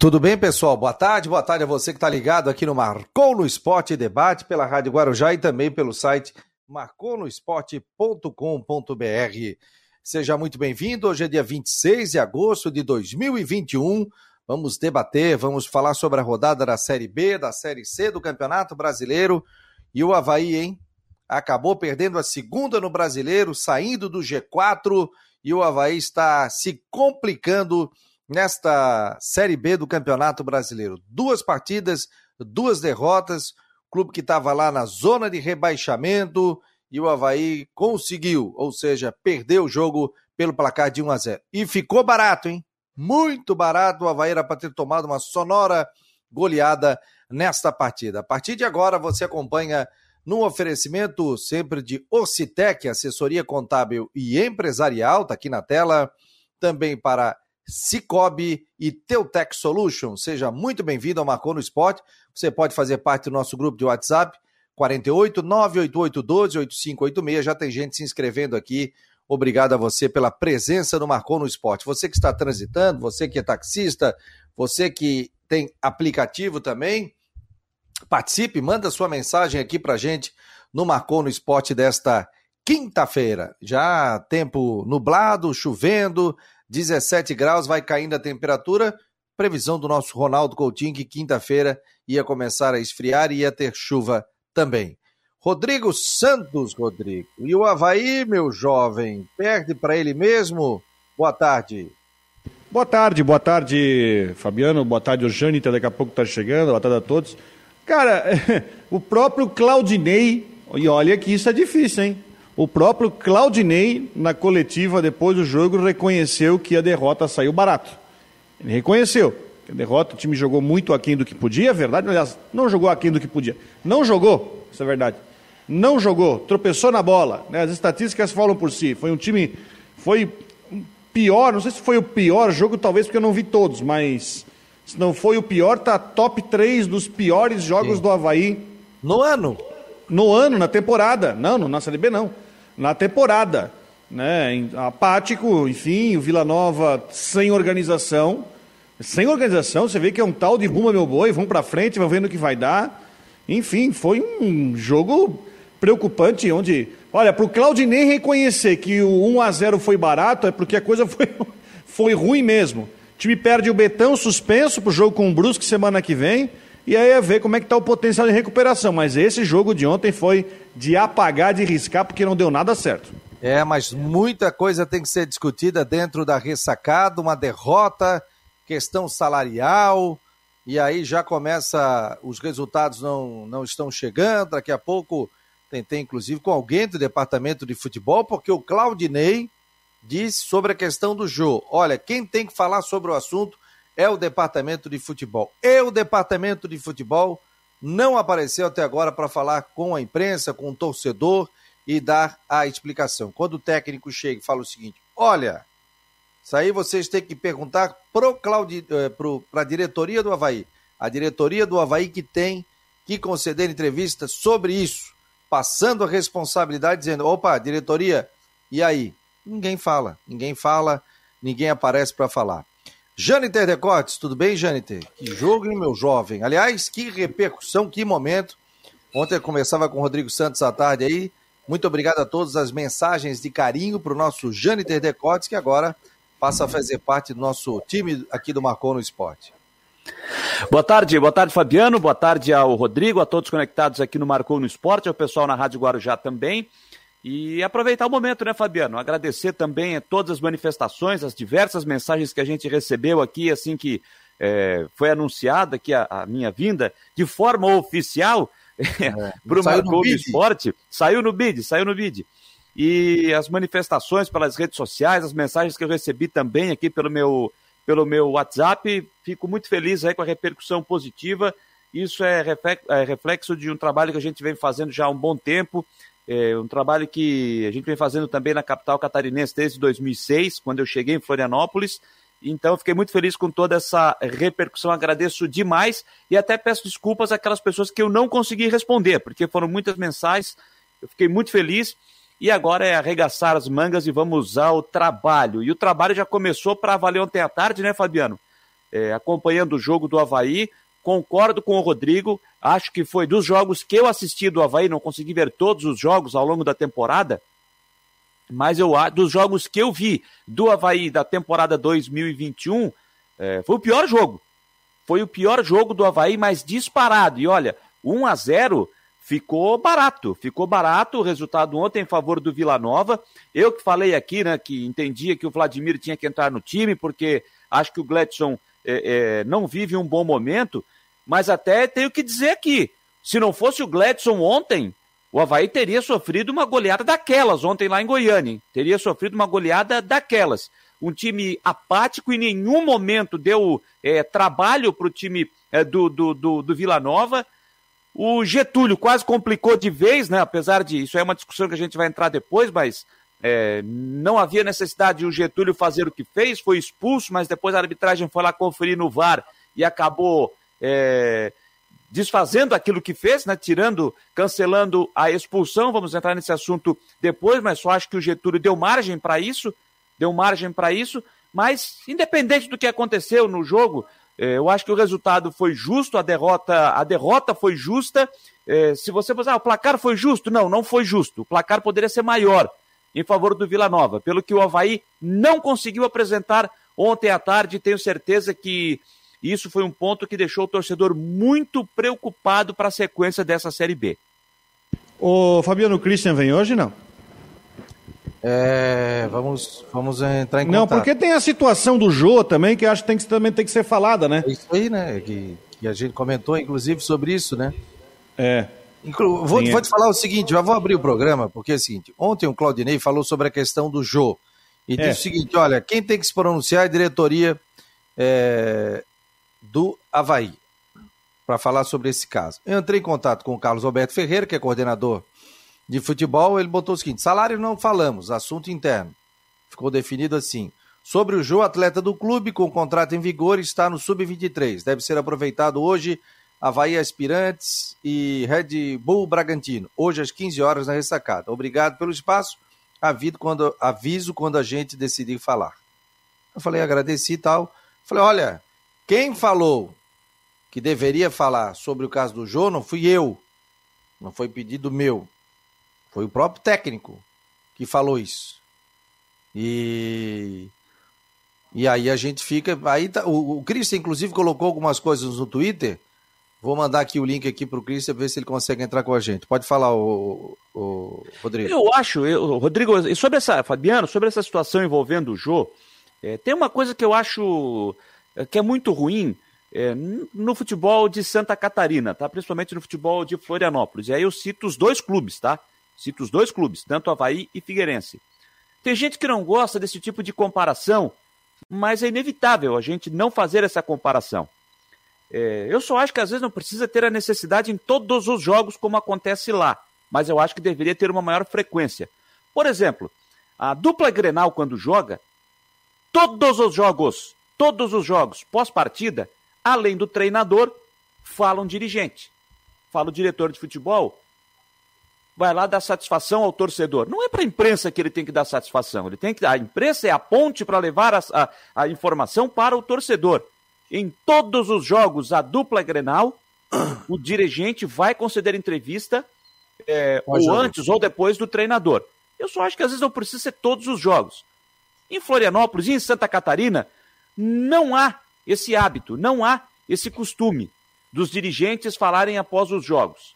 Tudo bem, pessoal? Boa tarde, boa tarde a você que está ligado aqui no Marcou no Esporte Debate pela Rádio Guarujá e também pelo site marconosport.com.br. Seja muito bem-vindo. Hoje é dia 26 de agosto de 2021. Vamos debater, vamos falar sobre a rodada da Série B, da Série C do Campeonato Brasileiro. E o Havaí, hein? Acabou perdendo a segunda no Brasileiro, saindo do G4 e o Havaí está se complicando nesta Série B do Campeonato Brasileiro. Duas partidas, duas derrotas, clube que estava lá na zona de rebaixamento e o Havaí conseguiu, ou seja, perdeu o jogo pelo placar de 1 a 0. E ficou barato, hein? Muito barato. O Havaí era para ter tomado uma sonora goleada nesta partida. A partir de agora, você acompanha num oferecimento sempre de Ocitec, assessoria contábil e empresarial, tá aqui na tela, também para Cicobi e Teutec Solution. Seja muito bem-vindo ao Marcou no Esporte. Você pode fazer parte do nosso grupo de WhatsApp 48 988 12 8586. Já tem gente se inscrevendo aqui. Obrigado a você pela presença no Marcou no Esporte. Você que está transitando, você que é taxista, você que tem aplicativo também, participe, manda sua mensagem aqui pra gente no Marcou no Esporte desta quinta-feira. Já tempo nublado, chovendo, 17 graus, vai caindo a temperatura. Previsão do nosso Ronaldo Coutinho que quinta-feira ia começar a esfriar e ia ter chuva também. Rodrigo Santos, Rodrigo. E o Havaí, meu jovem, perde para ele mesmo? Boa tarde. Boa tarde, boa tarde, Fabiano. Boa tarde, o Jâniter, daqui a pouco está chegando. Boa tarde a todos. Cara, o próprio Claudinei, e olha que isso é difícil, hein? O próprio Claudinei, na coletiva depois do jogo, reconheceu que a derrota saiu barato. Ele reconheceu que a derrota, o time jogou muito aquém do que podia, é verdade, aliás, não jogou aquém do que podia. Não jogou, isso é verdade. Não jogou, tropeçou na bola. Né? As estatísticas falam por si. Foi um time. Foi pior, não sei se foi o pior jogo, talvez porque eu não vi todos, mas se não foi o pior, tá top 3 dos piores jogos Sim. do Havaí. No ano? No ano, na temporada. Não, na Série B não na temporada. Né? Apático, enfim, o Vila Nova sem organização. Sem organização, você vê que é um tal de bumba meu boi, vamos para frente, vamos vendo o que vai dar. Enfim, foi um jogo preocupante, onde, olha, para o Claudinei reconhecer que o 1 a 0 foi barato, é porque a coisa foi, foi ruim mesmo. O time perde o Betão suspenso para o jogo com o Brusque semana que vem. E aí é ver como é que está o potencial de recuperação. Mas esse jogo de ontem foi de apagar, de riscar, porque não deu nada certo. É, mas muita coisa tem que ser discutida dentro da ressacada, uma derrota, questão salarial, e aí já começa, os resultados não, não estão chegando, daqui a pouco tentei inclusive com alguém do departamento de futebol, porque o Claudinei disse sobre a questão do Jô. Olha, quem tem que falar sobre o assunto é o departamento de futebol. E o departamento de futebol não apareceu até agora para falar com a imprensa, com o torcedor e dar a explicação. Quando o técnico chega e fala o seguinte: olha, isso aí vocês têm que perguntar para eh, a diretoria do Havaí. A diretoria do Havaí que tem que conceder entrevista sobre isso, passando a responsabilidade, dizendo: opa, diretoria, e aí? Ninguém fala, ninguém fala, ninguém aparece para falar. Jâniter Decotes, tudo bem, Jâniter? Que jogo, hein, meu jovem? Aliás, que repercussão, que momento. Ontem eu conversava com o Rodrigo Santos à tarde aí. Muito obrigado a todas as mensagens de carinho para o nosso Jâniter Decotes, que agora passa a fazer parte do nosso time aqui do Marcou no Esporte. Boa tarde, boa tarde, Fabiano. Boa tarde ao Rodrigo, a todos conectados aqui no Marcou no Esporte, ao pessoal na Rádio Guarujá também. E aproveitar o momento, né, Fabiano? Agradecer também a todas as manifestações, as diversas mensagens que a gente recebeu aqui, assim que é, foi anunciada aqui a, a, minha vinda, de forma oficial é, para o Marcou Esporte. Saiu no BID, saiu no BID. E as manifestações pelas redes sociais, as mensagens que eu recebi também aqui pelo meu, pelo meu WhatsApp, fico muito feliz aí com a repercussão positiva. Isso é, é reflexo de um trabalho que a gente vem fazendo já há um bom tempo é um trabalho que a gente vem fazendo também na capital catarinense desde 2006, quando eu cheguei em Florianópolis. Então, fiquei muito feliz com toda essa repercussão, agradeço demais e até peço desculpas àquelas pessoas que eu não consegui responder, porque foram muitas mensagens, eu fiquei muito feliz e agora é arregaçar as mangas e vamos ao trabalho. E o trabalho já começou para valer ontem à tarde, né, Fabiano? é, acompanhando o jogo do Havaí. Concordo com o Rodrigo, acho que foi dos jogos que eu assisti do Havaí, não consegui ver todos os jogos ao longo da temporada, mas eu dos jogos que eu vi do Havaí da temporada 2021, é, foi o pior jogo. Foi o pior jogo do Havaí, mas disparado. E olha, 1 a 0 ficou barato, ficou barato o resultado ontem em favor do Vila Nova. Eu que falei aqui, né, que entendia que o Vladimir tinha que entrar no time, porque acho que o Gladson é, é, não vive um bom momento, mas até tenho que dizer aqui, se não fosse o Gladson ontem, o Havaí teria sofrido uma goleada daquelas ontem lá em Goiânia, hein? teria sofrido uma goleada daquelas. Um time apático, em nenhum momento deu é, trabalho para o time é, do, do, do, do Vila Nova, o Getúlio quase complicou de vez, né? Apesar de isso é uma discussão que a gente vai entrar depois, mas é, não havia necessidade de o Getúlio fazer o que fez, foi expulso, mas depois a arbitragem foi lá conferir no VAR e acabou é, desfazendo aquilo que fez, né? Tirando, cancelando a expulsão. Vamos entrar nesse assunto depois, mas só acho que o Getúlio deu margem para isso, deu margem para isso. Mas, independente do que aconteceu no jogo, é, eu acho que o resultado foi justo, a derrota, a derrota foi justa. É, se você pensar, ah, o placar foi justo, não, não foi justo. O placar poderia ser maior em favor do Vila Nova, pelo que o Havaí não conseguiu apresentar ontem à tarde. Tenho certeza que isso foi um ponto que deixou o torcedor muito preocupado para a sequência dessa Série B. O Fabiano Christian vem hoje, não? É, vamos, vamos entrar em contato. Não, porque tem a situação do Jô também, que acho que, tem que também tem que ser falada, né? É isso aí, né? Que, que a gente comentou, inclusive, sobre isso, né? É. Inclu vou, Sim, vou te falar o seguinte, já vou abrir o programa, porque é o seguinte, ontem o Claudinei falou sobre a questão do Jô. E é. disse o seguinte, olha, quem tem que se pronunciar é a diretoria é, do Havaí, para falar sobre esse caso. Eu entrei em contato com o Carlos Alberto Ferreira, que é coordenador de futebol, ele botou o seguinte: salário não falamos, assunto interno. Ficou definido assim. Sobre o Jô, atleta do clube com contrato em vigor, está no Sub-23. Deve ser aproveitado hoje Havaí Aspirantes e Red Bull Bragantino. Hoje às 15 horas na ressacada. Obrigado pelo espaço. Aviso quando, aviso quando a gente decidir falar. Eu falei, agradeci e tal. Falei, olha, quem falou que deveria falar sobre o caso do Jô não fui eu. Não foi pedido meu. Foi o próprio técnico que falou isso. E e aí a gente fica. Aí tá, o, o Christian, inclusive, colocou algumas coisas no Twitter. Vou mandar aqui o link aqui para o Christian ver se ele consegue entrar com a gente. Pode falar, o, Rodrigo. Eu acho, eu, Rodrigo, sobre essa, Fabiano, sobre essa situação envolvendo o Jô, é, tem uma coisa que eu acho que é muito ruim é, no futebol de Santa Catarina, tá? Principalmente no futebol de Florianópolis. E aí eu cito os dois clubes, tá? Cito os dois clubes, tanto Havaí e Figueirense. Tem gente que não gosta desse tipo de comparação, mas é inevitável a gente não fazer essa comparação. É, eu só acho que às vezes não precisa ter a necessidade em todos os jogos como acontece lá, mas eu acho que deveria ter uma maior frequência. Por exemplo, a dupla Grenal quando joga, todos os jogos, todos os jogos pós-partida, além do treinador, falam dirigente. Fala o diretor de futebol, vai lá dar satisfação ao torcedor. Não é para a imprensa que ele tem que dar satisfação. Ele tem que a imprensa é a ponte para levar a, a, a, informação para o torcedor. Em todos os jogos, a dupla Grenal, o dirigente vai conceder entrevista é, ou antes ou depois do treinador. Eu só acho que às vezes não precisa ser todos os jogos. Em Florianópolis e em Santa Catarina, não há esse hábito, não há esse costume dos dirigentes falarem após os jogos.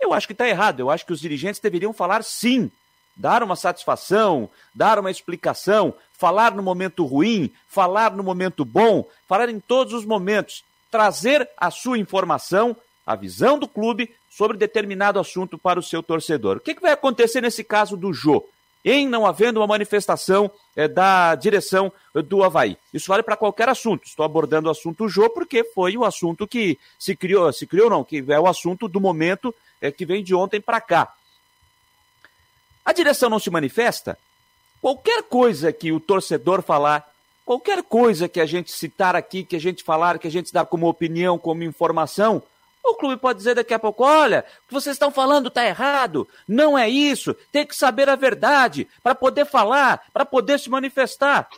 Eu acho que está errado. Eu acho que os dirigentes deveriam falar sim, dar uma satisfação, dar uma explicação, falar no momento ruim, falar no momento bom, falar em todos os momentos, trazer a sua informação, a visão do clube sobre determinado assunto para o seu torcedor. O que, que vai acontecer nesse caso do Jô? Em não havendo uma manifestação é, da direção do Havaí. Isso vale para qualquer assunto. Estou abordando o assunto Jô porque foi o assunto que se criou, se criou não, que é o assunto do momento é, que vem de ontem para cá. A direção não se manifesta? Qualquer coisa que o torcedor falar, qualquer coisa que a gente citar aqui, que a gente falar, que a gente dar como opinião, como informação, o clube pode dizer daqui a pouco: olha, o que vocês estão falando está errado, não é isso, tem que saber a verdade para poder falar, para poder se manifestar.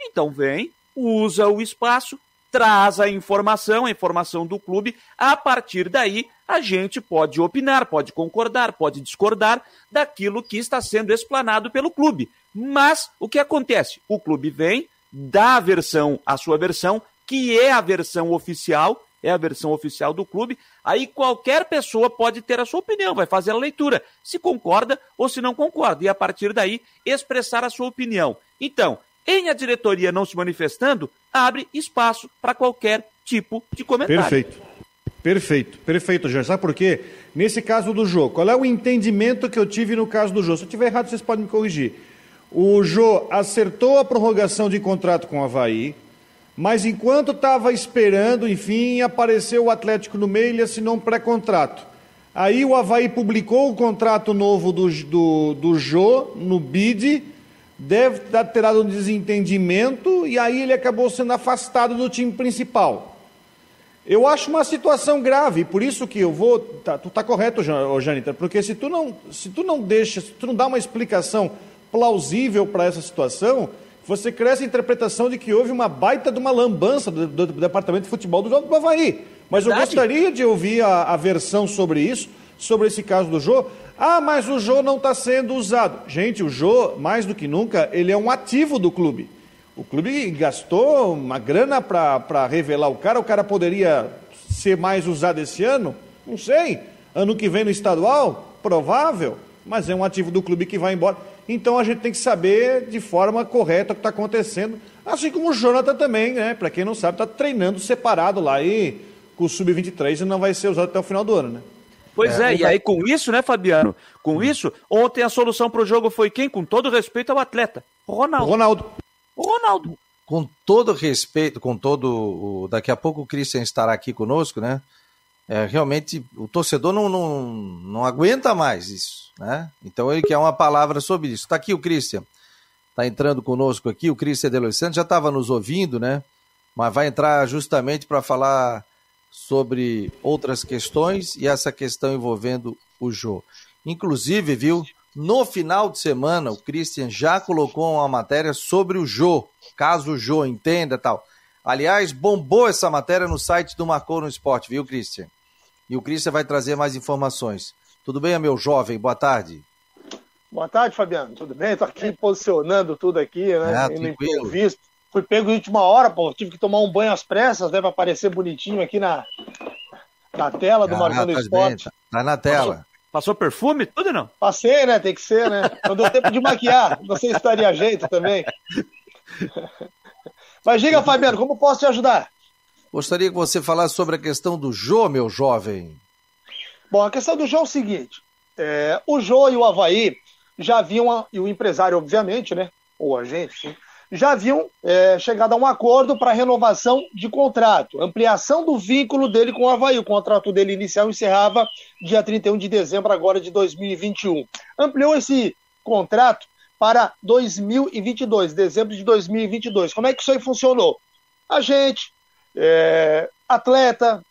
Então vem, usa o espaço, traz a informação, a informação do clube. A partir daí, a gente pode opinar, pode concordar, pode discordar daquilo que está sendo explanado pelo clube. Mas o que acontece? O clube vem, dá a versão, a sua versão, que é a versão oficial, é a versão oficial do clube. Aí qualquer pessoa pode ter a sua opinião, vai fazer a leitura, se concorda ou se não concorda, e a partir daí expressar a sua opinião. Então, em a diretoria não se manifestando, abre espaço para qualquer tipo de comentário. Perfeito. Perfeito, perfeito, Jorge. Sabe por quê? Nesse caso do Jô, qual é o entendimento que eu tive no caso do Jô? Se eu estiver errado, vocês podem me corrigir. O Jô acertou a prorrogação de contrato com o Havaí, mas enquanto estava esperando, enfim, apareceu o Atlético no meio e assinou um pré-contrato. Aí o Havaí publicou o contrato novo do, do, do Jô no BID deve ter dado um desentendimento e aí ele acabou sendo afastado do time principal. Eu acho uma situação grave, por isso que eu vou. Tá, tu está correto, Jâniter, porque se tu não, se tu não deixa, se tu não dá uma explicação plausível para essa situação, você cresce a interpretação de que houve uma baita de uma lambança do, do, do Departamento de Futebol do Jogo do Havaí. Mas eu gostaria de ouvir a, a versão sobre isso, sobre esse caso do Jô, ah, mas o Jô não está sendo usado. Gente, o Jô, mais do que nunca, ele é um ativo do clube. O clube gastou uma grana para revelar o cara. O cara poderia ser mais usado esse ano? Não sei. Ano que vem no estadual? Provável. Mas é um ativo do clube que vai embora. Então a gente tem que saber de forma correta o que está acontecendo. Assim como o Jonathan também, né? Para quem não sabe, está treinando separado lá e com o Sub-23 e não vai ser usado até o final do ano, né? Pois é, é e aí com isso, né, Fabiano? Com isso, ontem a solução para o jogo foi quem? Com todo respeito ao atleta. Ronaldo. Ronaldo. Ronaldo. Com todo respeito, com todo. Daqui a pouco o Christian estará aqui conosco, né? É, realmente o torcedor não, não, não aguenta mais isso, né? Então ele quer uma palavra sobre isso. Está aqui o Christian, está entrando conosco aqui, o Christian de Santos já estava nos ouvindo, né? Mas vai entrar justamente para falar sobre outras questões e essa questão envolvendo o Jô. Inclusive, viu, no final de semana o Christian já colocou uma matéria sobre o Jô, caso o Jô entenda tal. Aliás, bombou essa matéria no site do Marcou no Esporte, viu, Christian? E o Christian vai trazer mais informações. Tudo bem, meu jovem? Boa tarde. Boa tarde, Fabiano. Tudo bem? Estou aqui posicionando tudo aqui, né? Ah, no imprevisto. Fui pego em última hora, pô. Tive que tomar um banho às pressas, né? Pra aparecer bonitinho aqui na, na tela do ah, Marcando tá Esporte. Bem, tá na tela. Passou, passou, perfume? Tudo não? Passei, né? Tem que ser, né? Não deu tempo de maquiar. Não sei se estaria jeito também. Mas diga, Fabiano, como posso te ajudar? Gostaria que você falasse sobre a questão do Jô, meu jovem. Bom, a questão do Jô é o seguinte: é, o Jô e o Havaí já haviam, e o empresário, obviamente, né? Ou a gente, sim, já haviam é, chegado a um acordo para renovação de contrato, ampliação do vínculo dele com o Havaí. O contrato dele inicial encerrava dia 31 de dezembro agora de 2021. Ampliou esse contrato para 2022, dezembro de 2022. Como é que isso aí funcionou? A gente, é, atleta,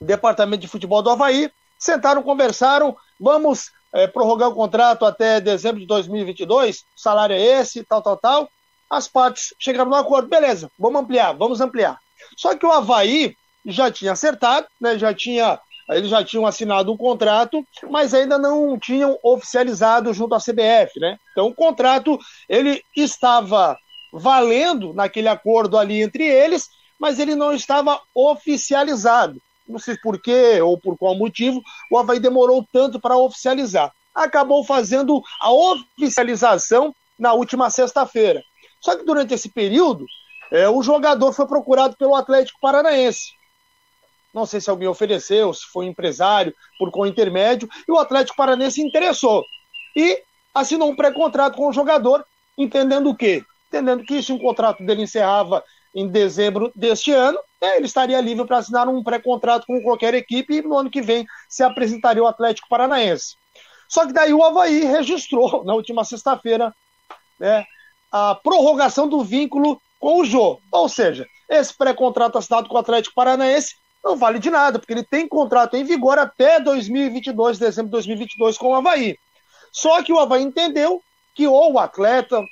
departamento de futebol do Havaí, sentaram, conversaram, vamos é, prorrogar o contrato até dezembro de 2022, o salário é esse, tal, tal, tal as partes chegaram no acordo, beleza, vamos ampliar, vamos ampliar. Só que o Havaí já tinha acertado, né, já tinha, eles já tinham assinado o contrato, mas ainda não tinham oficializado junto à CBF, né? Então o contrato ele estava valendo naquele acordo ali entre eles, mas ele não estava oficializado. Não sei por quê ou por qual motivo o Havaí demorou tanto para oficializar. Acabou fazendo a oficialização na última sexta-feira. Só que durante esse período, é, o jogador foi procurado pelo Atlético Paranaense. Não sei se alguém ofereceu, se foi um empresário, por qual intermédio, e o Atlético Paranaense interessou. E assinou um pré-contrato com o jogador, entendendo o quê? Entendendo que se um contrato dele encerrava em dezembro deste ano, né, ele estaria livre para assinar um pré-contrato com qualquer equipe e no ano que vem se apresentaria o Atlético Paranaense. Só que daí o Havaí registrou na última sexta-feira né, a prorrogação do vínculo com o Jô. Ou seja, esse pré-contrato assinado com o Atlético Paranaense não vale de nada, porque ele tem contrato em vigor até 2022, dezembro de 2022, com o Havaí. Só que o Havaí entendeu que ou o atleta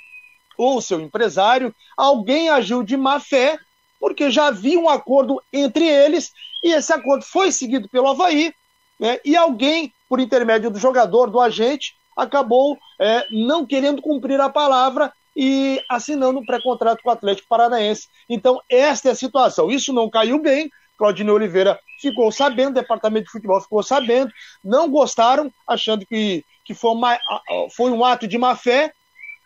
ou seu empresário, alguém agiu de má fé porque já havia um acordo entre eles e esse acordo foi seguido pelo Havaí, né, e alguém, por intermédio do jogador, do agente, acabou é, não querendo cumprir a palavra e assinando um pré-contrato com o Atlético Paranaense. Então, esta é a situação. Isso não caiu bem. Claudinei Oliveira ficou sabendo, o departamento de futebol ficou sabendo, não gostaram, achando que, que foi, uma, foi um ato de má fé,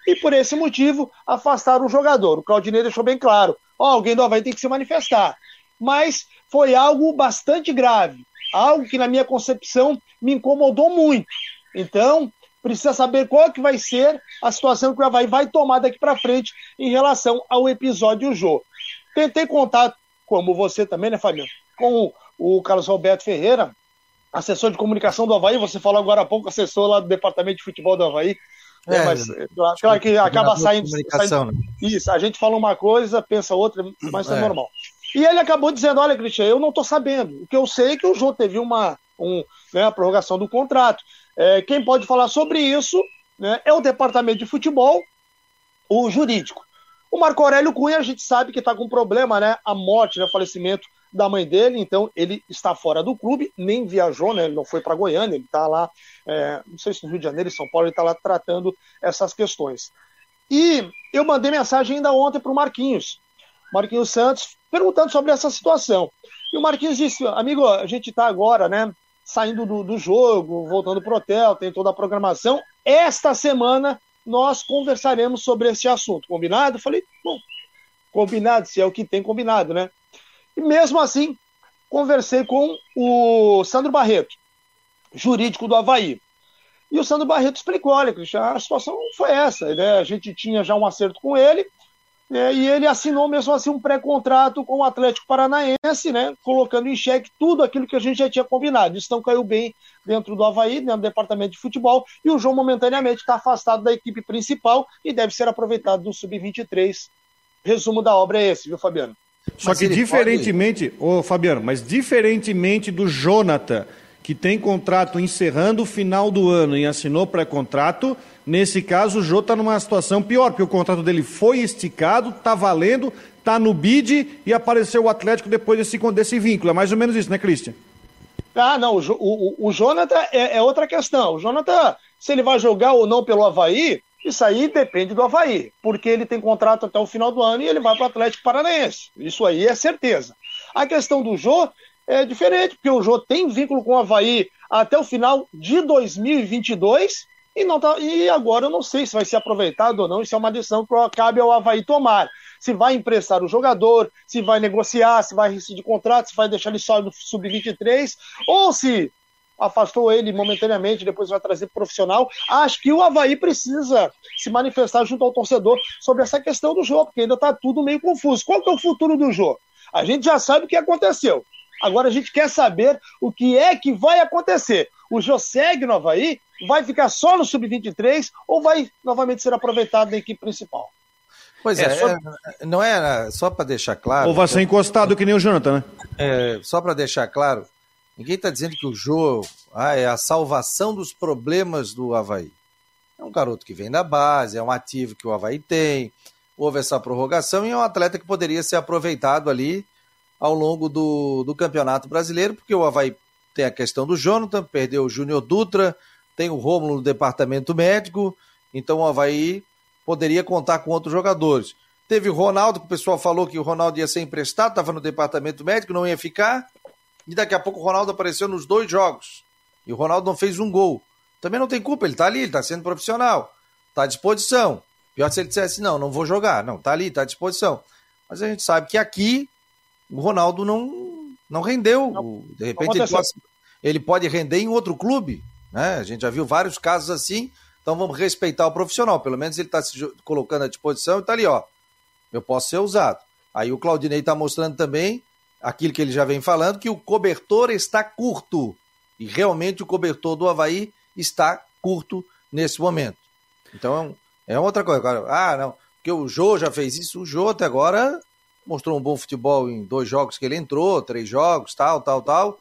e por esse motivo afastaram o jogador. O Claudinei deixou bem claro: ó, alguém do Havaí tem que se manifestar. Mas foi algo bastante grave, algo que, na minha concepção, me incomodou muito. Então, precisa saber qual que vai ser a situação que o Havaí vai tomar daqui para frente em relação ao episódio Jô. Tentei contato, como você também, né, Fabiano, com o Carlos Roberto Ferreira, assessor de comunicação do Havaí, você falou agora há pouco, assessor lá do Departamento de Futebol do Havaí, é, é mas claro que acaba saindo, saindo, né? Isso, a gente fala uma coisa, pensa outra, mas é, é normal. E ele acabou dizendo: olha, Cristian, eu não estou sabendo. O que eu sei é que o Jô teve uma um, né, a prorrogação do contrato. É, quem pode falar sobre isso né, é o departamento de futebol, o jurídico. O Marco Aurélio Cunha, a gente sabe que está com problema, né? A morte, né, o falecimento da mãe dele, então ele está fora do clube, nem viajou, né? Ele não foi para Goiânia, ele está lá, é, não sei se no Rio de Janeiro, em São Paulo, ele está lá tratando essas questões. E eu mandei mensagem ainda ontem para o Marquinhos, Marquinhos Santos, perguntando sobre essa situação. E o Marquinhos disse: amigo, a gente está agora, né? saindo do, do jogo, voltando para o hotel, tem toda a programação. Esta semana nós conversaremos sobre esse assunto. Combinado? Falei, bom, combinado, se é o que tem combinado, né? E mesmo assim, conversei com o Sandro Barreto, jurídico do Havaí. E o Sandro Barreto explicou: olha, Cristian, a situação foi essa, né? A gente tinha já um acerto com ele, é, e ele assinou mesmo assim um pré-contrato com o Atlético Paranaense, né, colocando em xeque tudo aquilo que a gente já tinha combinado. Isso caiu bem dentro do Havaí, dentro do departamento de futebol, e o João momentaneamente está afastado da equipe principal e deve ser aproveitado no Sub-23. Resumo da obra é esse, viu, Fabiano? Só mas que diferentemente, pode... ô Fabiano, mas diferentemente do Jonathan, que tem contrato encerrando o final do ano e assinou pré-contrato, Nesse caso, o Jô está numa situação pior, porque o contrato dele foi esticado, está valendo, está no bid e apareceu o Atlético depois desse, desse vínculo. É mais ou menos isso, né, Cristian? Ah, não, o, o, o Jonathan é, é, outra questão. O Jonathan, se ele vai jogar ou não pelo Havaí, isso aí depende do Havaí, porque ele tem contrato até o final do ano e ele vai para o Atlético Paranaense. Isso aí é certeza. A questão do Jô é diferente, porque o Jô tem vínculo com o Havaí até o final de 2022 e, não tá, e agora eu não sei se vai ser aproveitado ou não, isso é uma decisão que cabe ao Havaí tomar. Se vai emprestar o jogador, se vai negociar, se vai rescindir contrato, se vai deixar ele só no sub-23, ou se afastou ele momentaneamente, depois vai trazer profissional. Acho que o Havaí precisa se manifestar junto ao torcedor sobre essa questão do jogo, porque ainda está tudo meio confuso. Qual que é o futuro do jogo? A gente já sabe o que aconteceu. Agora a gente quer saber o que é que vai acontecer. O Jô segue no Havaí vai ficar só no sub-23 ou vai novamente ser aproveitado na equipe principal? Pois é, é, só... é não é só para deixar claro. Ou vai ser encostado que nem o Jonathan, né? É, só para deixar claro, ninguém está dizendo que o Jô ah, é a salvação dos problemas do Havaí. É um garoto que vem da base, é um ativo que o Havaí tem, houve essa prorrogação e é um atleta que poderia ser aproveitado ali ao longo do, do Campeonato Brasileiro, porque o Havaí tem a questão do Jonathan, perdeu o Júnior Dutra, tem o Rômulo no departamento médico, então o Havaí poderia contar com outros jogadores. Teve o Ronaldo, que o pessoal falou que o Ronaldo ia ser emprestado, estava no departamento médico, não ia ficar. E daqui a pouco o Ronaldo apareceu nos dois jogos. E o Ronaldo não fez um gol. Também não tem culpa, ele está ali, ele está sendo profissional. Está à disposição. Pior se ele dissesse, não, não vou jogar. Não, está ali, está à disposição. Mas a gente sabe que aqui o Ronaldo não, não rendeu. Não, de repente ele pode, ele pode render em outro clube. Né? A gente já viu vários casos assim, então vamos respeitar o profissional. Pelo menos ele está se colocando à disposição e está ali, ó. Eu posso ser usado. Aí o Claudinei está mostrando também aquilo que ele já vem falando, que o cobertor está curto. E realmente o cobertor do Havaí está curto nesse momento. Então é outra coisa. Ah, não, porque o Jô já fez isso. O Jô até agora mostrou um bom futebol em dois jogos que ele entrou, três jogos, tal, tal, tal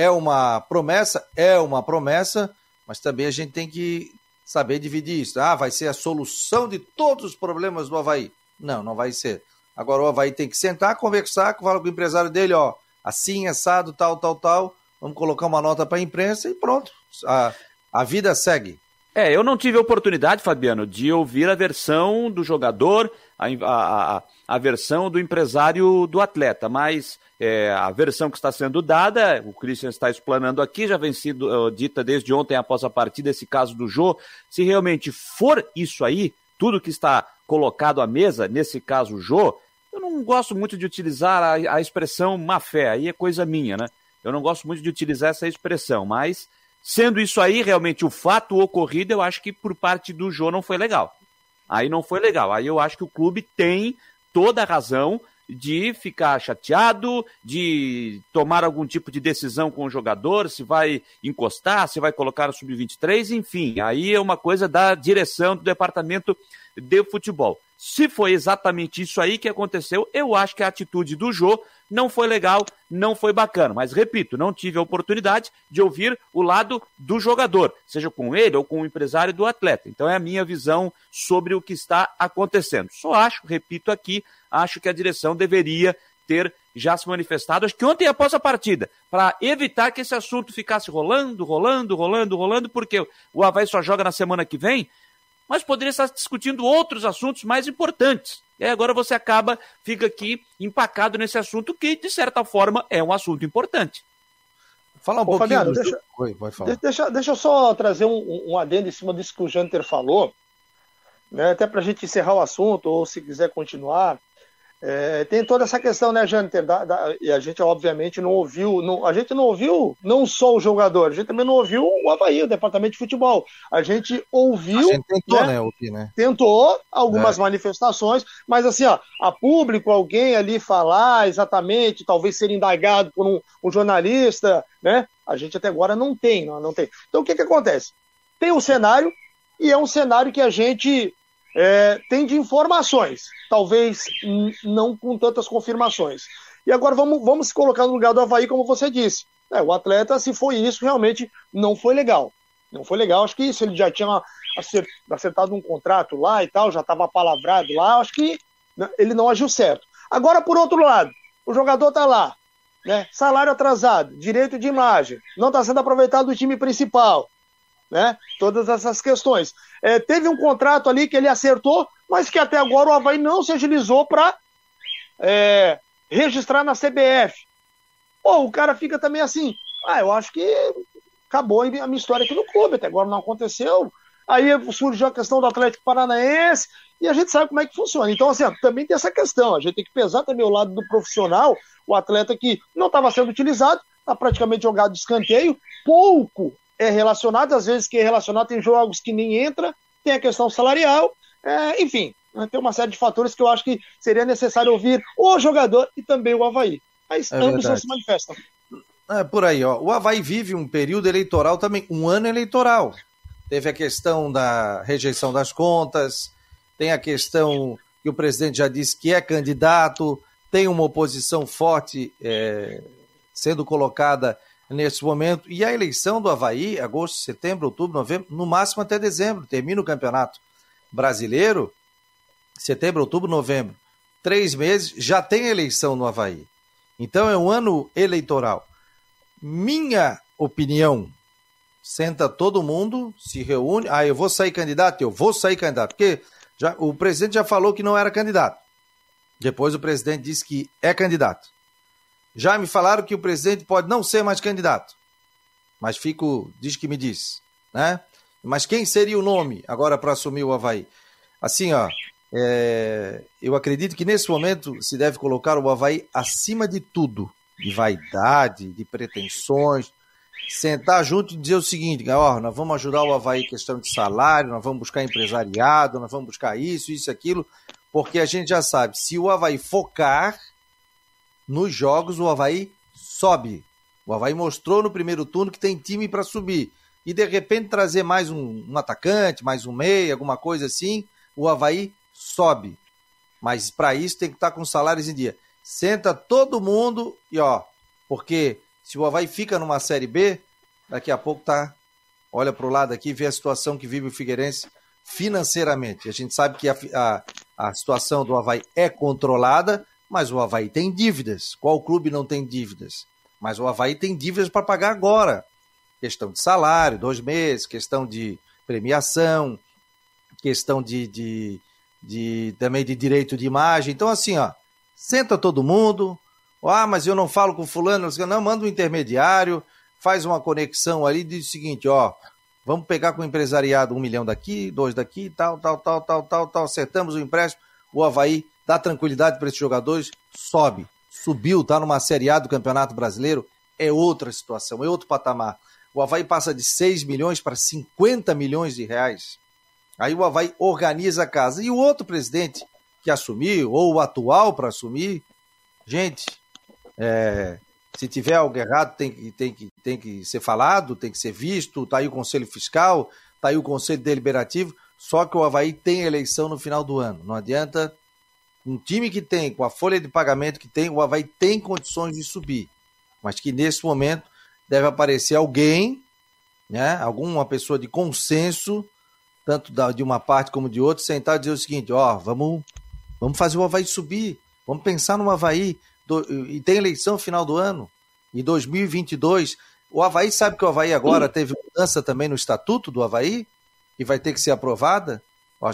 é uma promessa? É uma promessa, mas também a gente tem que saber dividir isso. Ah, vai ser a solução de todos os problemas do Havaí. Não, não vai ser. Agora o Havaí tem que sentar, conversar, falar com o empresário dele, ó, assim, assado, tal, tal, tal. Vamos colocar uma nota para a imprensa e pronto. A, a vida segue. É, eu não tive a oportunidade, Fabiano, de ouvir a versão do jogador, a, a, a versão do empresário do atleta, mas é, a versão que está sendo dada, o Christian está explanando aqui, já vem sido uh, dita desde ontem após a partida, esse caso do Jô. Se realmente for isso aí, tudo que está colocado à mesa, nesse caso o Jô, eu não gosto muito de utilizar a, a expressão má fé, aí é coisa minha, né? Eu não gosto muito de utilizar essa expressão, mas Sendo isso aí realmente o fato ocorrido, eu acho que por parte do Jô não foi legal. Aí não foi legal. Aí eu acho que o clube tem toda a razão de ficar chateado, de tomar algum tipo de decisão com o jogador, se vai encostar, se vai colocar o sub-23, enfim. Aí é uma coisa da direção do departamento de futebol. Se foi exatamente isso aí que aconteceu, eu acho que a atitude do Jô não foi legal, não foi bacana. Mas repito, não tive a oportunidade de ouvir o lado do jogador, seja com ele ou com o empresário do atleta. Então é a minha visão sobre o que está acontecendo. Só acho, repito aqui, acho que a direção deveria ter já se manifestado, acho que ontem após a partida, para evitar que esse assunto ficasse rolando, rolando, rolando, rolando, porque o Havaí só joga na semana que vem, mas poderia estar discutindo outros assuntos mais importantes. E agora você acaba, fica aqui empacado nesse assunto que, de certa forma, é um assunto importante. Fala um Ô, pouquinho. Fabiano, deixa, Oi, pode falar. Deixa, deixa eu só trazer um, um adendo em cima disso que o Janter falou, né, até para a gente encerrar o assunto, ou se quiser continuar. É, tem toda essa questão, né, Janter? Da, da, e a gente, obviamente, não ouviu. Não, a gente não ouviu não só o jogador, a gente também não ouviu o Havaí, o departamento de futebol. A gente ouviu. A gente tentou, né? né ouvir, né? Tentou algumas é. manifestações, mas assim, ó, a público, alguém ali falar exatamente, talvez ser indagado por um, um jornalista, né? A gente até agora não tem, não, não tem. Então o que, que acontece? Tem um cenário, e é um cenário que a gente é, tem de informações, talvez não com tantas confirmações. E agora vamos, vamos se colocar no lugar do Havaí, como você disse. É, o atleta, se foi isso, realmente não foi legal. Não foi legal. Acho que isso ele já tinha acertado um contrato lá e tal, já estava palavrado lá. Acho que né, ele não agiu certo. Agora, por outro lado, o jogador está lá, né? Salário atrasado, direito de imagem, não está sendo aproveitado do time principal né? Todas essas questões. É, teve um contrato ali que ele acertou, mas que até agora o Havaí não se agilizou para é, registrar na CBF. Pô, o cara fica também assim, ah, eu acho que acabou a minha história aqui no clube, até agora não aconteceu. Aí surgiu a questão do Atlético Paranaense, e a gente sabe como é que funciona. Então, assim, também tem essa questão. A gente tem que pesar também o lado do profissional, o atleta que não estava sendo utilizado, está praticamente jogado de escanteio, pouco é relacionado, às vezes que é relacionado, tem jogos que nem entra, tem a questão salarial, é, enfim, né, tem uma série de fatores que eu acho que seria necessário ouvir o jogador e também o Havaí. Mas é ambos não se manifestam. É por aí, ó. O Havaí vive um período eleitoral também, um ano eleitoral. Teve a questão da rejeição das contas, tem a questão que o presidente já disse que é candidato, tem uma oposição forte é, sendo colocada nesse momento. E a eleição do Havaí, agosto, setembro, outubro, novembro, no máximo até dezembro, termina o campeonato brasileiro, setembro, outubro, novembro. Três meses, já tem eleição no Havaí. Então é um ano eleitoral. Minha opinião, senta todo mundo, se reúne. Ah, eu vou sair candidato? Eu vou sair candidato. Porque já, o presidente já falou que não era candidato. Depois o presidente disse que é candidato. Já me falaram que o presidente pode não ser mais candidato. Mas fico, diz que me diz, né? Mas quem seria o nome agora para assumir o Havaí? Assim, ó, é, eu acredito que nesse momento se deve colocar o Havaí acima de tudo, de vaidade, de pretensões, sentar junto e dizer o seguinte, ó, nós vamos ajudar o Havaí em questão de salário, nós vamos buscar empresariado, nós vamos buscar isso, isso, aquilo, porque a gente já sabe, se o Havaí focar, nos jogos o Havaí sobe. O Havaí mostrou no primeiro turno que tem time para subir. E de repente trazer mais um, um, atacante, mais um meia, alguma coisa assim, o Havaí sobe. Mas para isso tem que estar tá com salários em dia. Senta todo mundo e ó, porque se o Havaí fica numa Série B, daqui a pouco tá. Olha para o lado aqui, vê a situação que vive o Figueirense financeiramente. A gente sabe que a, a, a situação do Havaí é controlada, mas o Havaí tem dívidas. Qual clube não tem dívidas? Mas o Havaí tem dívidas para pagar agora. Questão de salário, dois meses, questão de premiação, questão de, de, de também de direito de imagem. Então, assim, ó, senta todo mundo. Ah, mas eu não falo com fulano. Não, manda um intermediário, faz uma conexão ali e diz o seguinte, ó, vamos pegar com o empresariado um milhão daqui, dois daqui, tal, tal, tal, tal, tal, tal, acertamos o empréstimo, o Havaí dá tranquilidade para esses jogadores, sobe. Subiu, tá numa Série A do Campeonato Brasileiro, é outra situação, é outro patamar. O Havaí passa de 6 milhões para 50 milhões de reais. Aí o Havaí organiza a casa. E o outro presidente que assumiu, ou o atual para assumir, gente, é, se tiver algo errado, tem que, tem, que, tem que ser falado, tem que ser visto. Está aí o Conselho Fiscal, está aí o Conselho Deliberativo. Só que o Havaí tem eleição no final do ano. Não adianta. Um time que tem, com a folha de pagamento que tem, o Havaí tem condições de subir. Mas que nesse momento deve aparecer alguém, né, alguma pessoa de consenso tanto da, de uma parte como de outra, sentar e dizer o seguinte: ó, vamos, vamos fazer o Havaí subir, vamos pensar no Havaí. Do, e tem eleição final do ano, em 2022. O Havaí sabe que o Havaí agora teve mudança também no estatuto do Havaí, que vai ter que ser aprovada.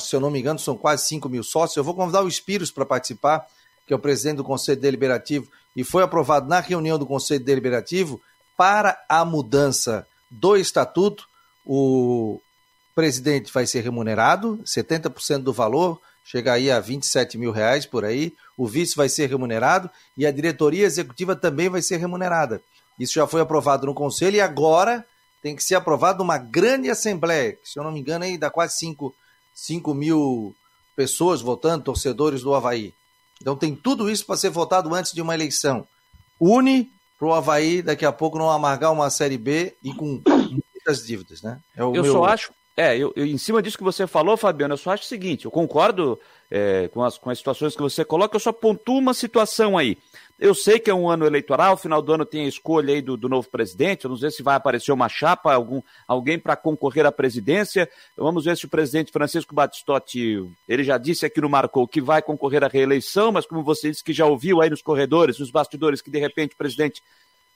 Se eu não me engano, são quase 5 mil sócios. Eu vou convidar o Espíritos para participar, que é o presidente do Conselho Deliberativo, e foi aprovado na reunião do Conselho Deliberativo para a mudança do estatuto. O, presidente vai ser remunerado, 70% do valor, chega aí a 27 mil reais por aí, o vice vai ser remunerado e a diretoria executiva também vai ser remunerada. Isso já foi aprovado no conselho e agora tem que ser aprovado numa grande assembleia, que, se eu não me engano aí dá quase 5, 5 mil pessoas votando, torcedores do Havaí. Então tem tudo isso para ser votado antes de uma eleição. Une para o Havaí daqui a pouco não amargar uma Série B e com muitas dívidas, né? É eu meu... só acho, é, eu, eu, em cima disso que você falou, Fabiano, eu só acho o seguinte: eu concordo é, com, as, com as situações que você coloca, eu só pontuo uma situação aí. Eu sei que é um ano eleitoral, final do ano tem a escolha aí do, do novo presidente, vamos ver se vai aparecer uma chapa, algum, alguém para concorrer à presidência. Vamos ver se o presidente Francisco Batistotti, ele já disse aqui no Marcou que vai concorrer à reeleição, mas como você disse que já ouviu aí nos corredores, nos bastidores, que de repente o presidente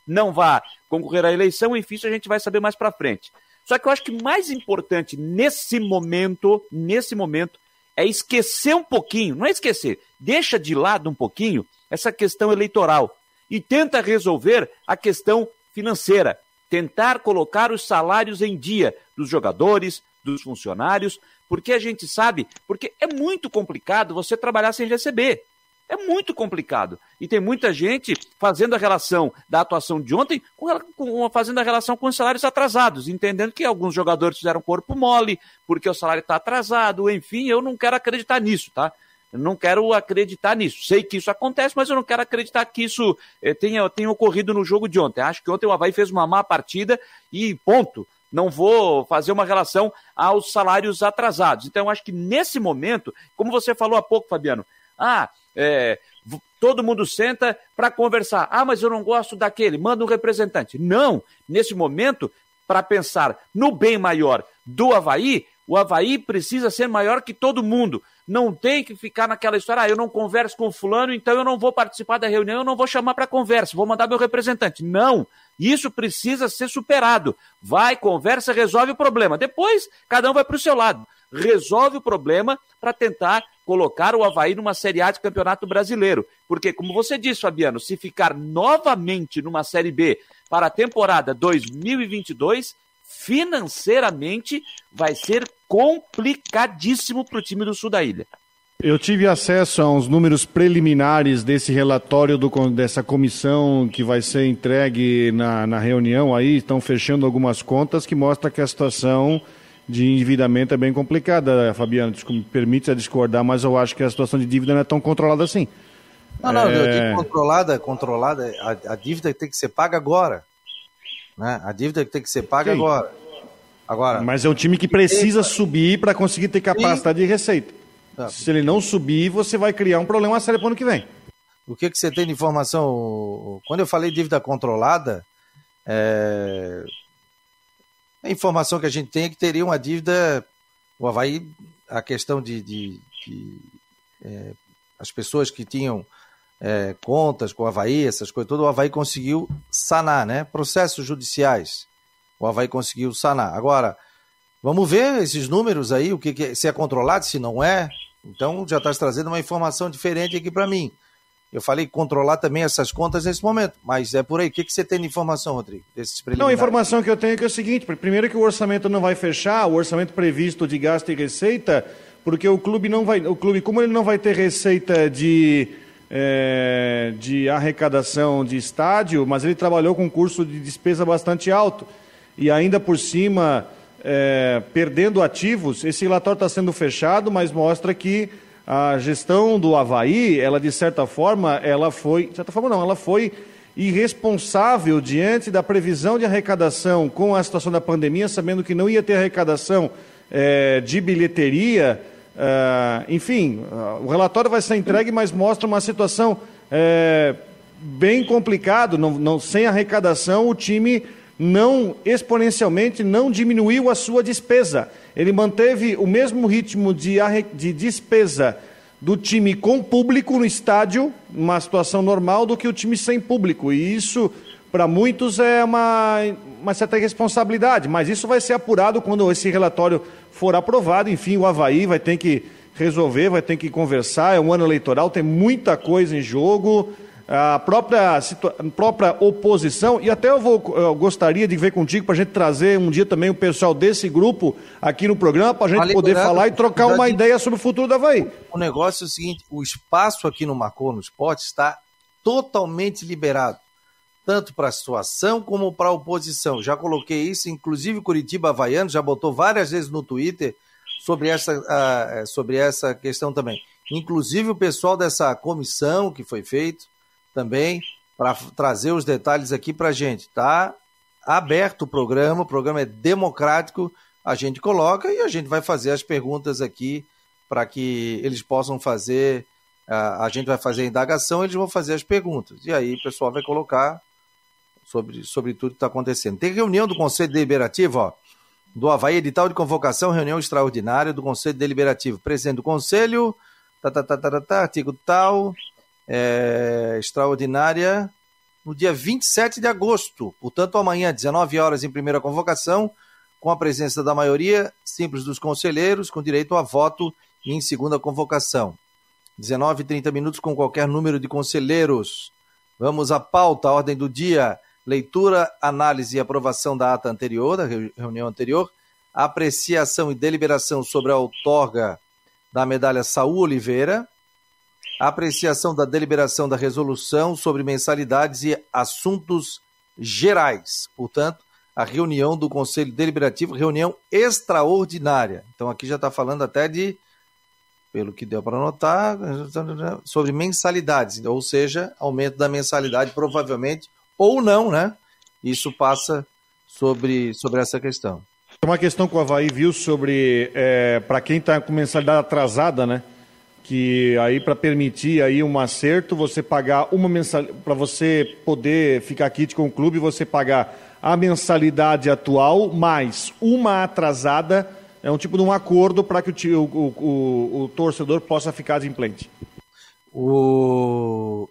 não vai concorrer à eleição, enfim, isso a gente vai saber mais para frente. Só que eu acho que mais importante nesse momento, nesse momento, é esquecer um pouquinho, não é esquecer, deixa de lado um pouquinho essa questão eleitoral e tenta resolver a questão financeira, tentar colocar os salários em dia dos jogadores, dos funcionários, porque a gente sabe, porque é muito complicado você trabalhar sem receber. É muito complicado. E tem muita gente fazendo a relação da atuação de ontem com, fazendo a relação com os salários atrasados, entendendo que alguns jogadores fizeram corpo mole, porque o salário está atrasado, enfim, eu não quero acreditar nisso, tá? Eu não quero acreditar nisso. Sei que isso acontece, mas eu não quero acreditar que isso eh, tenha, tenha ocorrido no jogo de ontem. Acho que ontem o Havaí fez uma má partida e ponto não vou fazer uma relação aos salários atrasados. Então, acho que nesse momento, como você falou há pouco, Fabiano, ah, é, todo mundo senta para conversar. Ah, mas eu não gosto daquele, manda um representante. Não, nesse momento, para pensar no bem maior do Havaí, o Havaí precisa ser maior que todo mundo. Não tem que ficar naquela história, ah, eu não converso com fulano, então eu não vou participar da reunião, eu não vou chamar para conversa, vou mandar meu representante. Não, isso precisa ser superado. Vai, conversa, resolve o problema. Depois, cada um vai para o seu lado. Resolve o problema para tentar colocar o Havaí numa Série A de Campeonato Brasileiro. Porque, como você disse, Fabiano, se ficar novamente numa Série B para a temporada 2022, financeiramente vai ser complicadíssimo para o time do sul da ilha. Eu tive acesso a uns números preliminares desse relatório do, dessa comissão que vai ser entregue na, na reunião aí, estão fechando algumas contas que mostra que a situação de endividamento é bem complicada, Fabiano. Me permite a discordar, mas eu acho que a situação de dívida não é tão controlada assim. Não, não, é... controlada, controlada, a, a, dívida tem que ser paga agora. Né? A dívida tem que ser paga Sim. agora. agora. Mas é um time que precisa subir para conseguir ter capacidade Sim. de receita. Tá. Se ele não subir, você vai criar um problema sério para o ano que vem. O que, que você tem de informação? Quando eu falei dívida controlada, é, a informação que a gente tem é que teria uma dívida, o Havaí, a questão de, de, de é, as pessoas que tinham é, contas com o Havaí, essas coisas todas, o Havaí conseguiu sanar, né? Processos judiciais. O Havaí conseguiu sanar. Agora, vamos ver esses números aí, o que, que se é controlado, se não é. Então já está trazendo uma informação diferente aqui para mim. Eu falei controlar também essas contas nesse momento, mas é por aí. O que, que você tem de informação, Rodrigo? Desses não, a informação que eu tenho é, que é o seguinte: primeiro que o orçamento não vai fechar, o orçamento previsto de gasto e receita, porque o clube não vai. O clube, como ele não vai ter receita de, é, de arrecadação de estádio, mas ele trabalhou com um curso de despesa bastante alto. E ainda por cima, é, perdendo ativos, esse relatório está sendo fechado, mas mostra que a gestão do Havaí, ela de certa forma, ela foi, de certa forma não, ela foi irresponsável diante da previsão de arrecadação com a situação da pandemia, sabendo que não ia ter arrecadação é, de bilheteria. É, enfim, o relatório vai ser entregue, mas mostra uma situação é, bem complicada. Não, não, sem arrecadação, o time não exponencialmente não diminuiu a sua despesa ele manteve o mesmo ritmo de, de despesa do time com público no estádio, uma situação normal, do que o time sem público. E isso, para muitos, é uma, uma certa responsabilidade. Mas isso vai ser apurado quando esse relatório for aprovado. Enfim, o Havaí vai ter que resolver, vai ter que conversar. É um ano eleitoral, tem muita coisa em jogo a própria, a própria oposição, e até eu, vou, eu gostaria de ver contigo para a gente trazer um dia também o pessoal desse grupo aqui no programa, para a gente poder falar e trocar uma ideia sobre o futuro da Havaí. O negócio é o seguinte: o espaço aqui no Marcou no Esporte está totalmente liberado, tanto para a situação como para a oposição. Já coloquei isso, inclusive Curitiba Havaiano já botou várias vezes no Twitter sobre essa, uh, sobre essa questão também. Inclusive o pessoal dessa comissão que foi feito também para trazer os detalhes aqui para a gente. Tá aberto o programa, o programa é democrático, a gente coloca e a gente vai fazer as perguntas aqui para que eles possam fazer, a gente vai fazer a indagação, eles vão fazer as perguntas. E aí o pessoal vai colocar sobre, sobre tudo que está acontecendo. Tem reunião do Conselho Deliberativo, ó, do Havaí, edital de convocação, reunião extraordinária do Conselho Deliberativo. Presidente do Conselho, tá, tá, tá, tá, tá, tá artigo tal, é, extraordinária no dia 27 de agosto. Portanto, amanhã, 19 horas, em primeira convocação, com a presença da maioria simples dos conselheiros, com direito a voto em segunda convocação. 19 e 30 minutos com qualquer número de conselheiros. Vamos à pauta, a ordem do dia. Leitura, análise e aprovação da ata anterior, da reunião anterior. Apreciação e deliberação sobre a outorga da medalha Saúl Oliveira a apreciação da deliberação da resolução sobre mensalidades e assuntos gerais. Portanto, a reunião do Conselho Deliberativo, reunião extraordinária. Então, aqui já está falando até de, pelo que deu para anotar, sobre mensalidades, ou seja, aumento da mensalidade, provavelmente, ou não, né? Isso passa sobre, sobre essa questão. Uma questão que o Havaí viu sobre, é, para quem está com mensalidade atrasada, né? Que aí para permitir aí um acerto, você pagar uma mensalidade, para você poder ficar kit com o clube, você pagar a mensalidade atual mais uma atrasada, é um tipo de um acordo para que o, o, o, o, torcedor possa ficar adimplente. O,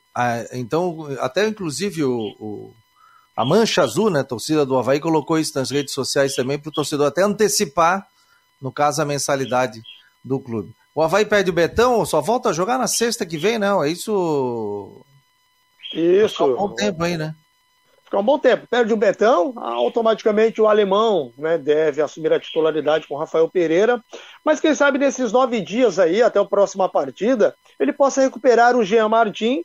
então, até inclusive o, a Mancha Azul, né, a torcida do Havaí, colocou isso nas redes sociais também para o torcedor até antecipar, no caso, a mensalidade do clube. O Havaí perde o Betão, só volta a jogar na sexta que vem, não? É isso. Isso. Fica um bom tempo aí, né? Fica um bom tempo. Perde o Betão, automaticamente o alemão né, deve assumir a titularidade com o Rafael Pereira. Mas quem sabe nesses nove dias aí, até a próxima partida, ele possa recuperar o Jean Martin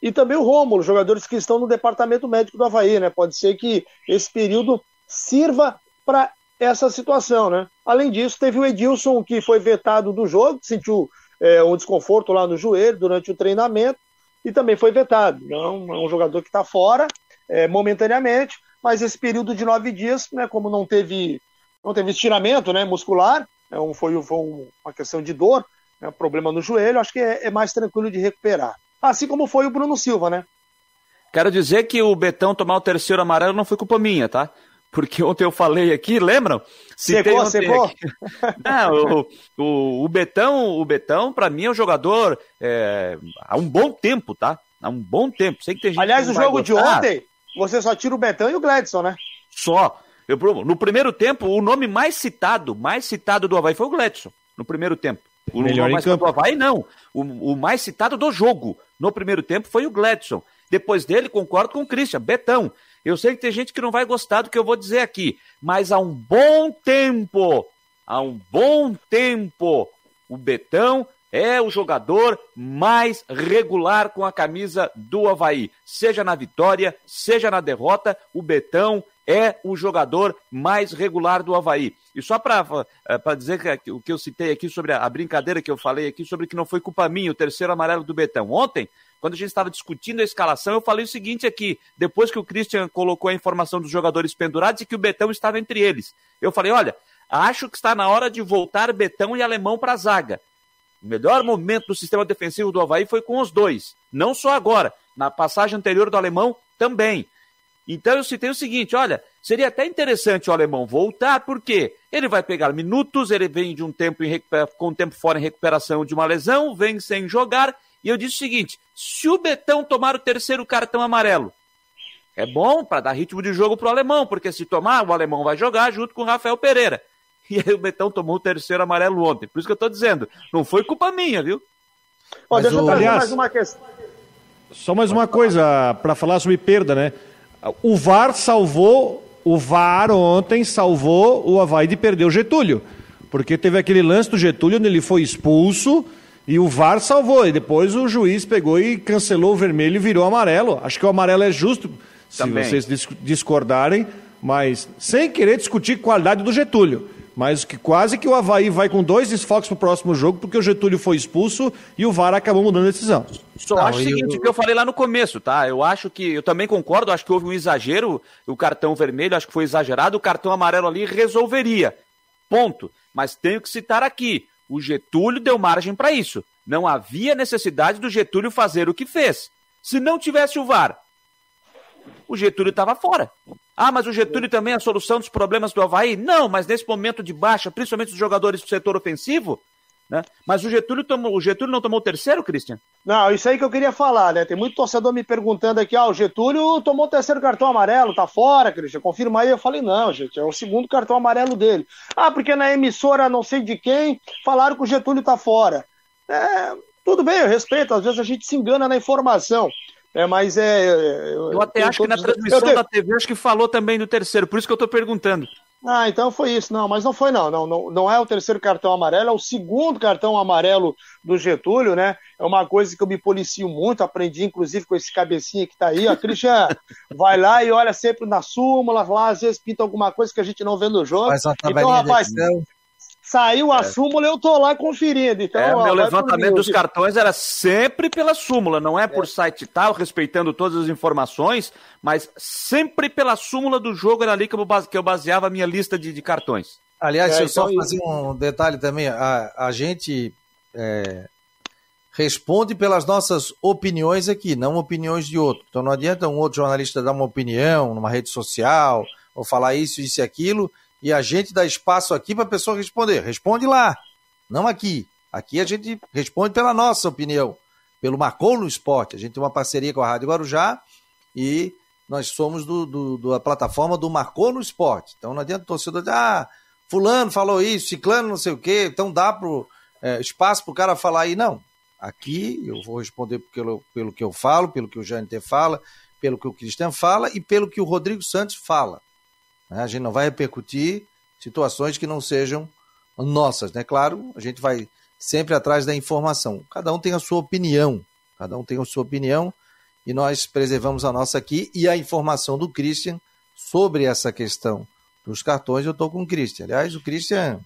e também o Rômulo, jogadores que estão no departamento médico do Havaí, né? Pode ser que esse período sirva para essa situação, né? Além disso, teve o Edilson que foi vetado do jogo, sentiu é, um desconforto lá no joelho durante o treinamento e também foi vetado. Então, é um jogador que está fora é, momentaneamente, mas esse período de nove dias, né, como não teve, não teve estiramento né, muscular, é um, foi, foi uma questão de dor, né, problema no joelho, acho que é, é mais tranquilo de recuperar. Assim como foi o Bruno Silva, né? Quero dizer que o Betão tomar o terceiro amarelo não foi culpa minha, tá? Porque ontem eu falei aqui, lembram? Secou, secou? Aqui. Não, o, o, o, Betão, o Betão, para mim, é um jogador é, há um bom tempo, tá? Há um bom tempo. Sei que tem gente Aliás, o jogo de ontem, você só tira o Betão e o Gladson, né? Só. Eu, no primeiro tempo, o nome mais citado, mais citado do Havaí foi o Gladson, no primeiro tempo. O Melhor mais citado do Havaí, não. O, o mais citado do jogo, no primeiro tempo, foi o Gladson. Depois dele, concordo com o Christian, Betão. Eu sei que tem gente que não vai gostar do que eu vou dizer aqui, mas há um bom tempo, há um bom tempo, o Betão é o jogador mais regular com a camisa do Havaí. Seja na vitória, seja na derrota, o Betão é o jogador mais regular do Havaí. E só para eh, dizer que, o que eu citei aqui sobre a, a, brincadeira que eu falei aqui, sobre que não foi culpa minha, o terceiro amarelo do Betão. Ontem, quando a gente estava discutindo a escalação, eu falei o seguinte aqui, depois que o Christian colocou a informação dos jogadores pendurados e que o Betão estava entre eles. Eu falei, olha, acho que está na hora de voltar Betão e Alemão para a zaga. O melhor momento do sistema defensivo do Havaí foi com os dois. Não só agora, na passagem anterior do Alemão também. Então eu citei o seguinte: olha, seria até interessante o alemão voltar, porque ele vai pegar minutos, ele vem de um tempo em, com um tempo fora em recuperação de uma lesão, vem sem jogar. E eu disse o seguinte: se o Betão tomar o terceiro cartão amarelo, é bom para dar ritmo de jogo para o alemão, porque se tomar, o alemão vai jogar junto com o Rafael Pereira. E aí o Betão tomou o terceiro amarelo ontem. Por isso que eu estou dizendo, não foi culpa minha, viu? Mas deixa eu trazer aliás, mais uma questão. Só mais uma coisa para falar sobre perda, né? O VAR salvou, o VAR ontem salvou o Havaí de perder o Getúlio. Porque teve aquele lance do Getúlio onde ele foi expulso e o VAR salvou. E depois o juiz pegou e cancelou o vermelho e virou amarelo. Acho que o amarelo é justo, Também. se vocês discordarem, mas sem querer discutir qualidade do Getúlio. Mas que quase que o Havaí vai com dois desfoques para o próximo jogo, porque o Getúlio foi expulso e o VAR acabou mudando a decisão. Só Não, acho o seguinte, eu... que eu falei lá no começo, tá? Eu acho que, eu também concordo, acho que houve um exagero, o cartão vermelho, acho que foi exagerado, o cartão amarelo ali resolveria. Ponto. Mas tenho que citar aqui, o Getúlio deu margem para isso. Não havia necessidade do Getúlio fazer o que fez. Se não tivesse o VAR, o Getúlio estava fora. Ah, mas o Getúlio também é a solução dos problemas do Havaí? Não, mas nesse momento de baixa, principalmente dos jogadores do setor ofensivo, né? Mas o Getúlio, tomou, o Getúlio não tomou o terceiro, Christian? Não, isso aí que eu queria falar, né? Tem muito torcedor me perguntando aqui, ah, o Getúlio tomou o terceiro cartão amarelo, tá fora, Christian, confirma aí. Eu falei, não, gente, é o segundo cartão amarelo dele. Ah, porque na emissora não sei de quem falaram que o Getúlio tá fora. É, tudo bem, eu respeito, às vezes a gente se engana na informação. É, mas é. Eu, eu até acho que na transmissão tenho... da TV acho que falou também do terceiro, por isso que eu estou perguntando. Ah, então foi isso. Não, mas não foi não. não. Não, não é o terceiro cartão amarelo, é o segundo cartão amarelo do Getúlio, né? É uma coisa que eu me policio muito, aprendi inclusive com esse cabecinha que está aí. A Christian vai lá e olha sempre na súmula, lá às vezes pinta alguma coisa que a gente não vê no jogo. Então, rapaz, Saiu a é. súmula, eu tô lá conferindo. Então, é, ó, meu levantamento dos cartões era sempre pela súmula, não é por é. site tal, respeitando todas as informações, mas sempre pela súmula do jogo era ali que eu, base, que eu baseava a minha lista de, de cartões. Aliás, é, eu só então, fazer um detalhe também. A, a gente é, responde pelas nossas opiniões aqui, não opiniões de outro. Então não adianta um outro jornalista dar uma opinião numa rede social, ou falar isso, isso e aquilo, e a gente dá espaço aqui para a pessoa responder. Responde lá, não aqui. Aqui a gente responde pela nossa opinião, pelo Marcou no Esporte. A gente tem uma parceria com a Rádio Guarujá e nós somos do, do, da plataforma do Marcou no Esporte. Então não adianta o torcedor dizer, ah, fulano falou isso, ciclano não sei o quê, então dá pro, é, espaço para o cara falar aí. Não, aqui eu vou responder pelo, pelo que eu falo, pelo que o Jâniter fala, pelo que o Cristian fala e pelo que o Rodrigo Santos fala. Né? A gente não vai repercutir situações que não sejam nossas, né? Claro, a gente vai sempre atrás da informação. Cada um tem a sua opinião, cada um tem a sua opinião e nós preservamos a nossa aqui e a informação do Christian sobre essa questão dos cartões, eu estou com o Christian. Aliás, o Christian,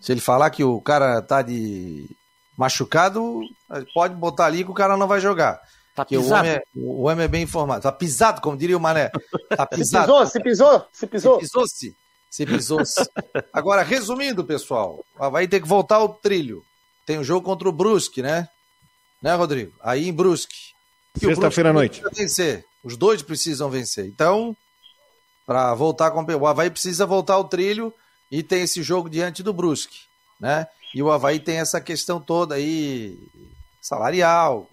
se ele falar que o cara tá de machucado, pode botar ali que o cara não vai jogar. Tá pisado. O homem, é, o homem é bem informado. Tá pisado, como diria o Mané. Tá pisado. Se pisou, se pisou, se pisou. Se pisou-se. Se pisou-se. Agora, resumindo, pessoal, vai ter que voltar ao trilho. Tem o um jogo contra o Brusque, né? Né, Rodrigo? Aí em Brusque. Sexta-feira à noite. Vencer. Os dois precisam vencer. Então, para voltar com o Havaí precisa voltar ao trilho e tem esse jogo diante do Brusque, né? E o Havaí tem essa questão toda aí salarial.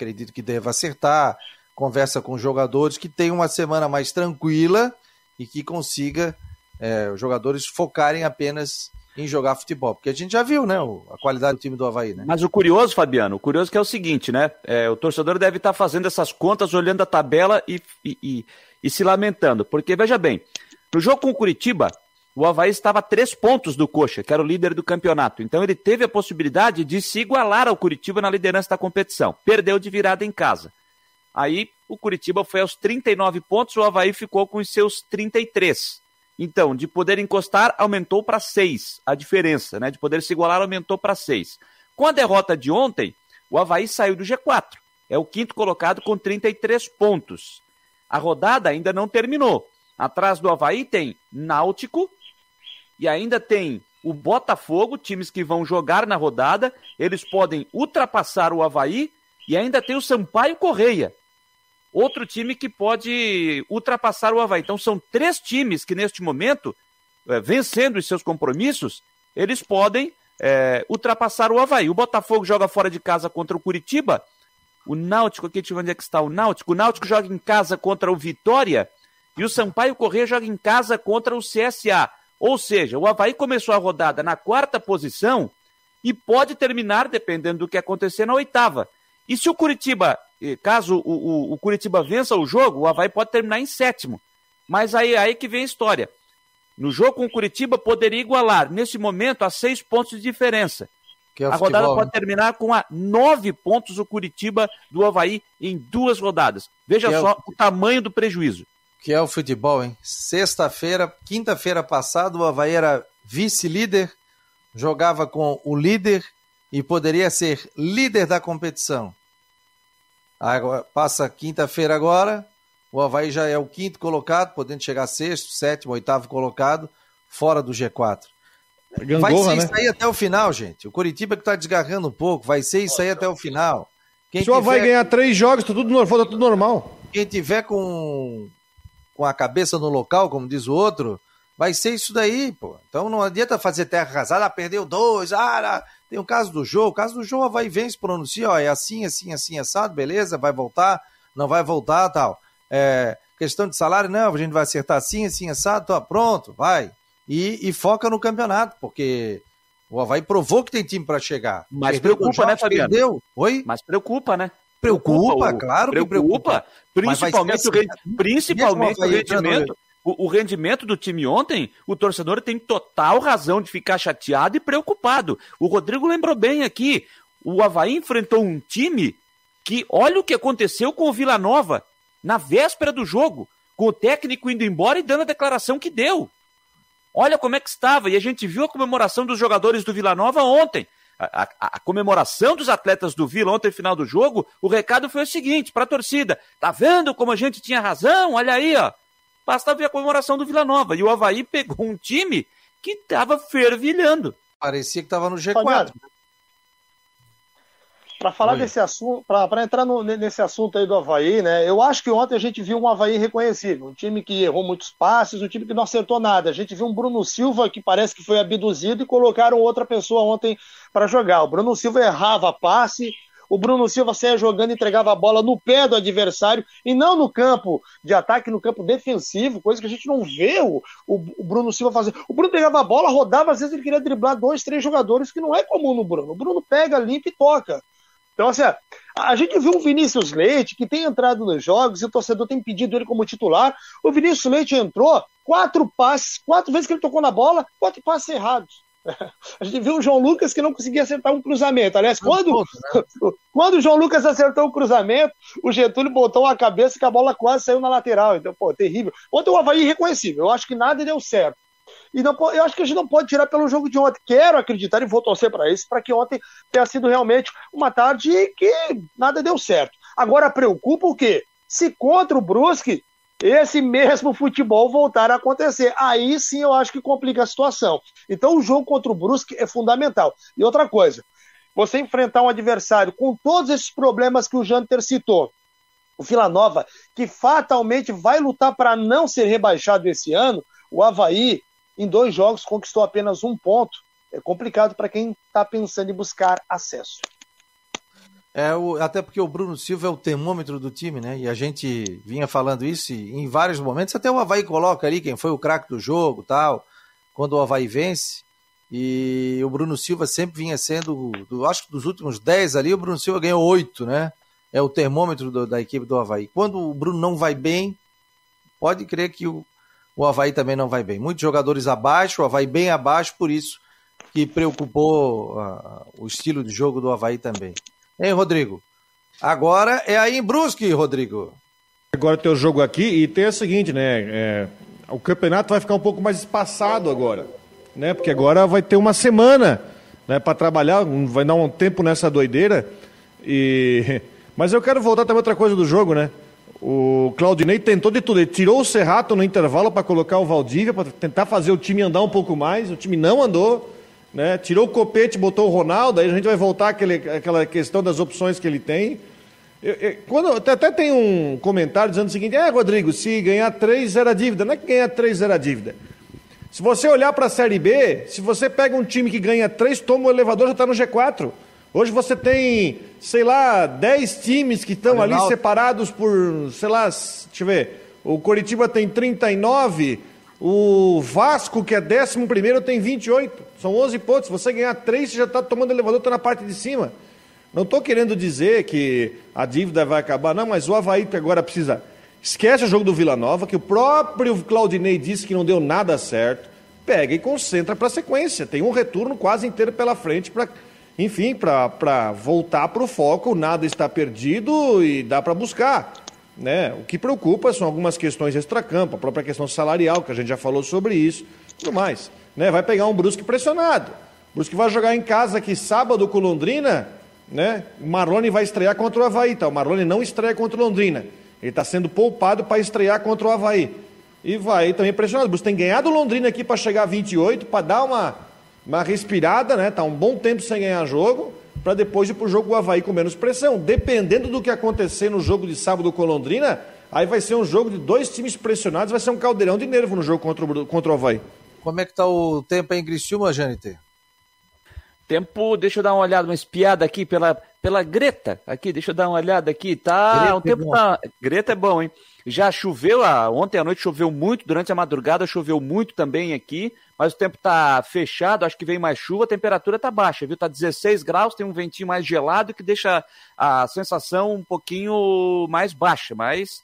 Acredito que deva acertar, conversa com os jogadores que tem uma semana mais tranquila e que consiga é, os jogadores focarem apenas em jogar futebol. Porque a gente já viu, né, a qualidade do time do Havaí, né? Mas o curioso, Fabiano, o curioso que é o seguinte, né? É, o torcedor deve estar fazendo essas contas, olhando a tabela e, e, e, e se lamentando. Porque, veja bem, no jogo com o Curitiba, o Havaí estava a três pontos do Coxa, que era o líder do campeonato. Então ele teve a possibilidade de se igualar ao Curitiba na liderança da competição. Perdeu de virada em casa. Aí o Curitiba foi aos 39 pontos, o Havaí ficou com os seus 33. Então, de poder encostar, aumentou para 6. A diferença, né? De poder se igualar, aumentou para 6. Com a derrota de ontem, o Havaí saiu do G4. É o quinto colocado com 33 pontos. A rodada ainda não terminou. Atrás do Havaí tem Náutico e ainda tem o Botafogo, times que vão jogar na rodada. Eles podem ultrapassar o Havaí e ainda tem o Sampaio Correia, outro time que pode ultrapassar o Havaí. Então são três times que neste momento, é, vencendo os seus compromissos, eles podem é, ultrapassar o Havaí. O Botafogo joga fora de casa contra o Curitiba. O Náutico, aqui deixa eu ver onde é que está o Náutico. O Náutico joga em casa contra o Vitória. E o Sampaio Corrêa joga em casa contra o CSA. Ou seja, o Havaí começou a rodada na quarta posição e pode terminar, dependendo do que acontecer, na oitava. E se o Curitiba caso o, o, o, Curitiba vença o jogo, o Havaí pode terminar em sétimo. Mas aí, aí que vem a história. No jogo com o Curitiba, poderia igualar, nesse momento, a seis pontos de diferença. É a rodada pode né? terminar com a nove pontos o Curitiba do Havaí em duas rodadas. Veja que só é o... o tamanho do prejuízo. Que é o futebol, hein? Sexta-feira, quinta-feira passada, o Havaí era vice-líder, jogava com o líder e poderia ser líder da competição. Agora, passa quinta-feira agora, o Havaí já é o quinto colocado, podendo chegar sexto, sétimo, oitavo colocado, fora do G4. Gangorra, vai ser né? isso aí até o final, gente. O Curitiba que está desgarrando um pouco, vai ser isso aí até o final. Quem Só tiver... vai ganhar três jogos, tá tudo, tá tudo normal. Quem tiver com, com a cabeça no local, como diz o outro, vai ser isso daí, pô. Então não adianta fazer terra arrasada, ah, perdeu dois, ah, tem o caso do jogo, o caso do jogo vai vem se pronuncia, ó, é assim, assim, assim, assado, beleza, vai voltar, não vai voltar, tal. É, questão de salário, não, a gente vai acertar assim, assim, assado, tá, pronto, vai. E, e foca no campeonato, porque o Havaí provou que tem time para chegar. Mas perdeu preocupa, né, Fabiano? Perdeu. Oi? Mas preocupa, né? Preocupa, claro preocupa, que preocupa. Principalmente, o, principalmente o rendimento o, o, rendimento do time ontem, o torcedor tem total razão de ficar chateado e preocupado. O Rodrigo lembrou bem aqui: o Havaí enfrentou um time que, olha o que aconteceu com o Vila Nova na véspera do jogo, com o técnico indo embora e dando a declaração que deu. Olha como é que estava, e a gente viu a comemoração dos jogadores do Vila Nova ontem. A, a, a, comemoração dos atletas do Vila ontem, final do jogo, o recado foi o seguinte para a torcida: tá vendo como a gente tinha razão? Olha aí, ó. Basta ver a comemoração do Vila Nova. E o Havaí pegou um time que estava fervilhando. Parecia que estava no G4. Para falar Oi. desse assunto, para entrar no, nesse assunto aí do Havaí, né? Eu acho que ontem a gente viu um Havaí reconhecível, um time que errou muitos passes, um time que não acertou nada. A gente viu um Bruno Silva que parece que foi abduzido e colocaram outra pessoa ontem para jogar. O Bruno Silva errava passe, o Bruno Silva saia jogando e entregava a bola no pé do adversário e não no campo de ataque, no campo defensivo, coisa que a gente não vê o, o, o Bruno Silva fazer. O Bruno pegava a bola, rodava, às vezes ele queria driblar dois, três jogadores, que não é comum no Bruno. O Bruno pega, limpa e toca. Então, assim, a gente viu o Vinícius Leite, que tem entrado nos jogos, e o torcedor tem pedido ele como titular. O Vinícius Leite entrou, quatro passes, quatro vezes que ele tocou na bola, quatro passes errados. A gente viu o João Lucas que não conseguia acertar um cruzamento. Aliás, quando, né? quando o João Lucas acertou o cruzamento, o Getúlio botou a cabeça que a bola quase saiu na lateral. Então, pô, terrível. Ontem o Havaí irreconhecível. Eu acho que nada deu certo. E não, eu acho que a gente não pode tirar pelo jogo de ontem. Quero acreditar e vou torcer para isso, para que ontem tenha sido realmente uma tarde que nada deu certo. Agora preocupa o quê? Se contra o Brusque esse mesmo futebol voltar a acontecer. Aí sim eu acho que complica a situação. Então o jogo contra o Brusque é fundamental. E outra coisa, você enfrentar um adversário com todos esses problemas que o Janter citou, o Vila Nova, que fatalmente vai lutar para não ser rebaixado esse ano, o Havaí, em dois jogos, conquistou apenas um ponto. É complicado para quem está pensando em buscar acesso. É, o, até porque o Bruno Silva é o termômetro do time, né? E a gente vinha falando isso em vários momentos. Até o Havaí coloca ali quem foi o craque do jogo tal, quando o Havaí vence. E o Bruno Silva sempre vinha sendo, do, acho que dos últimos 10 ali, o Bruno Silva ganhou 8, né? É o termômetro do, da equipe do Havaí. Quando o Bruno não vai bem, pode crer que o, o Havaí também não vai bem. Muitos jogadores abaixo, o Havaí bem abaixo, por isso que preocupou uh, o estilo de jogo do Havaí também. Hein, Rodrigo? Agora é aí em Brusque, Rodrigo. Agora tem o jogo aqui e tem o seguinte, né? É, o campeonato vai ficar um pouco mais espaçado agora, né? Porque agora vai ter uma semana, né, para trabalhar, vai dar um tempo nessa doideira. E mas eu quero voltar também outra coisa do jogo, né? O Claudinei tentou de tudo, ele tirou o Serrato no intervalo para colocar o Valdívia para tentar fazer o time andar um pouco mais, o time não andou né? Tirou o copete, botou o Ronaldo, aí a gente vai voltar àquele, àquela questão das opções que ele tem. Eu, eu, quando, até tem um comentário dizendo o seguinte: é, Rodrigo, se ganhar três era dívida. Não é que ganhar três era dívida. Se você olhar para a Série B, se você pega um time que ganha três, toma o elevador, já está no G4. Hoje você tem, sei lá, dez times que estão ali separados por, sei lá, deixa eu ver. O Coritiba tem 39, o Vasco, que é 11 primeiro, tem 28. São 11 pontos. Se você ganhar 3, você já está tomando elevador, está na parte de cima. Não estou querendo dizer que a dívida vai acabar, não, mas o Havaí agora precisa. Esquece o jogo do Vila Nova, que o próprio Claudinei disse que não deu nada certo. Pega e concentra para a sequência. Tem um retorno quase inteiro pela frente para, enfim, para voltar para o foco. Nada está perdido e dá para buscar. Né? O que preocupa são algumas questões extracampo, a própria questão salarial, que a gente já falou sobre isso, tudo mais. Né? Vai pegar um Brusque pressionado. Brusque vai jogar em casa aqui sábado com Londrina, né? O Marlone vai estrear contra o Havaí, tá? O Marlone não estreia contra o Londrina. Ele está sendo poupado para estrear contra o Havaí. E vai também pressionado. O Brusque tem ganhado Londrina aqui para chegar a 28, para dar uma, uma respirada, né? Tá um bom tempo sem ganhar jogo para depois ir para o jogo do Havaí com menos pressão. Dependendo do que acontecer no jogo de sábado com Londrina, aí vai ser um jogo de dois times pressionados, vai ser um caldeirão de nervo no jogo contra o, contra o Havaí. Como é que tá o tempo aí em Criciúma, Janete? Tempo, deixa eu dar uma olhada, uma espiada aqui pela, pela Greta. Aqui, deixa eu dar uma olhada aqui. Tá, Greta o tempo é tá. Greta é bom, hein? Já choveu, ah, ontem à noite choveu muito, durante a madrugada choveu muito também aqui mas o tempo está fechado, acho que vem mais chuva, a temperatura está baixa, viu? Está 16 graus, tem um ventinho mais gelado que deixa a sensação um pouquinho mais baixa, mas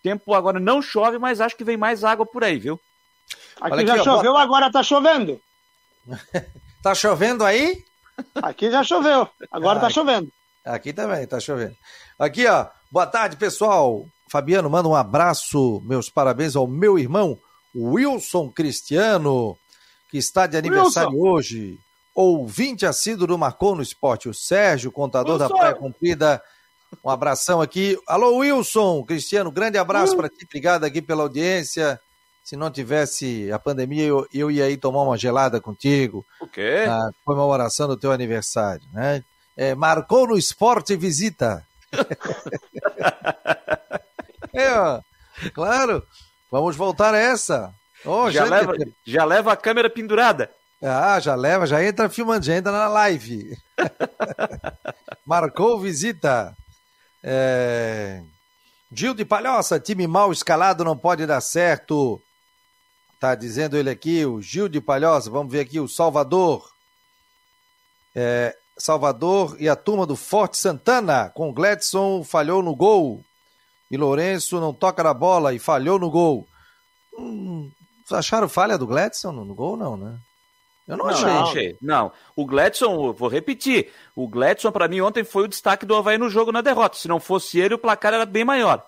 tempo agora não chove, mas acho que vem mais água por aí, viu? Aqui, aqui já ó, choveu, agora está chovendo. tá chovendo aí? Aqui já choveu, agora está ah, chovendo. Aqui também está chovendo. Aqui, ó, boa tarde, pessoal. Fabiano, manda um abraço, meus parabéns ao meu irmão Wilson Cristiano que está de aniversário Wilson. hoje, ouvinte assíduo do Marcou no Esporte, o Sérgio, contador Wilson. da Praia Cumprida. Um abração aqui. Alô, Wilson, Cristiano, grande abraço para ti, obrigado aqui pela audiência. Se não tivesse a pandemia, eu, eu ia aí tomar uma gelada contigo. O quê? Na comemoração do teu aniversário, né? É, marcou no esporte visita. é, ó, claro. Vamos voltar a essa. Oh, já, leva, já leva a câmera pendurada. Ah, já leva, já entra filmando, já entra na live. Marcou visita. É... Gil de Palhoça, time mal escalado não pode dar certo. Tá dizendo ele aqui, o Gil de Palhoça. Vamos ver aqui o Salvador. É, Salvador e a turma do Forte Santana, com Gladson falhou no gol. E Lourenço não toca na bola e falhou no gol. Hum, acharam falha do Gladson no, no gol, não, né? Eu não, não achei. Não, achei. não, o Gladson, vou repetir, o Gladson para mim ontem foi o destaque do Havaí no jogo na derrota. Se não fosse ele, o placar era bem maior.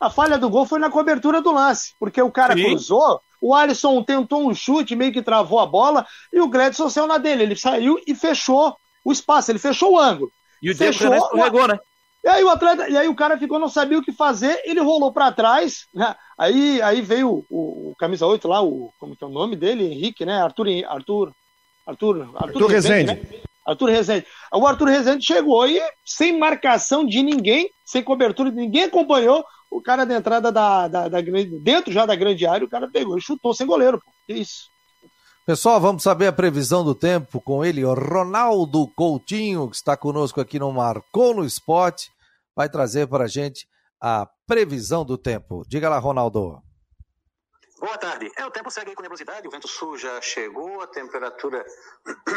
A falha do gol foi na cobertura do lance, porque o cara Sim. cruzou, o Alisson tentou um chute, meio que travou a bola, e o Gladson saiu na dele. Ele saiu e fechou o espaço, ele fechou o ângulo. E o Diego Fechou, escorregou, né? E aí o atleta, e aí o cara ficou, não sabia o que fazer, ele rolou para trás, né? Aí, aí veio o, o, camisa 8 lá, o como que é o nome dele, Henrique, né? Arthur, Arthur, Arthur, Arthur, Arthur Rezende. Né? Arthur Rezende. O Arthur Rezende chegou e sem marcação de ninguém, sem cobertura de ninguém acompanhou. O cara da entrada da, da, da dentro já da grande área, o cara pegou e chutou sem goleiro. Pô. Que isso. Pessoal, vamos saber a previsão do tempo com ele, o Ronaldo Coutinho, que está conosco aqui no Marcou no Esporte, vai trazer para a gente a previsão do tempo. Diga lá, Ronaldo. Boa tarde. É, o tempo segue com nebulosidade, o vento sul já chegou, a temperatura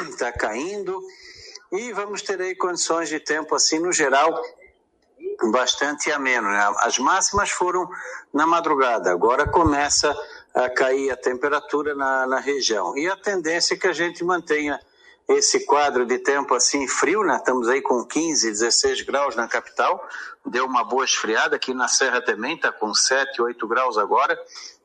está caindo e vamos ter aí condições de tempo assim no geral bastante ameno. Né? As máximas foram na madrugada, agora começa a cair a temperatura na, na região. E a tendência é que a gente mantenha esse quadro de tempo assim frio, né? Estamos aí com 15, 16 graus na capital, deu uma boa esfriada, aqui na Serra também está com 7, 8 graus agora,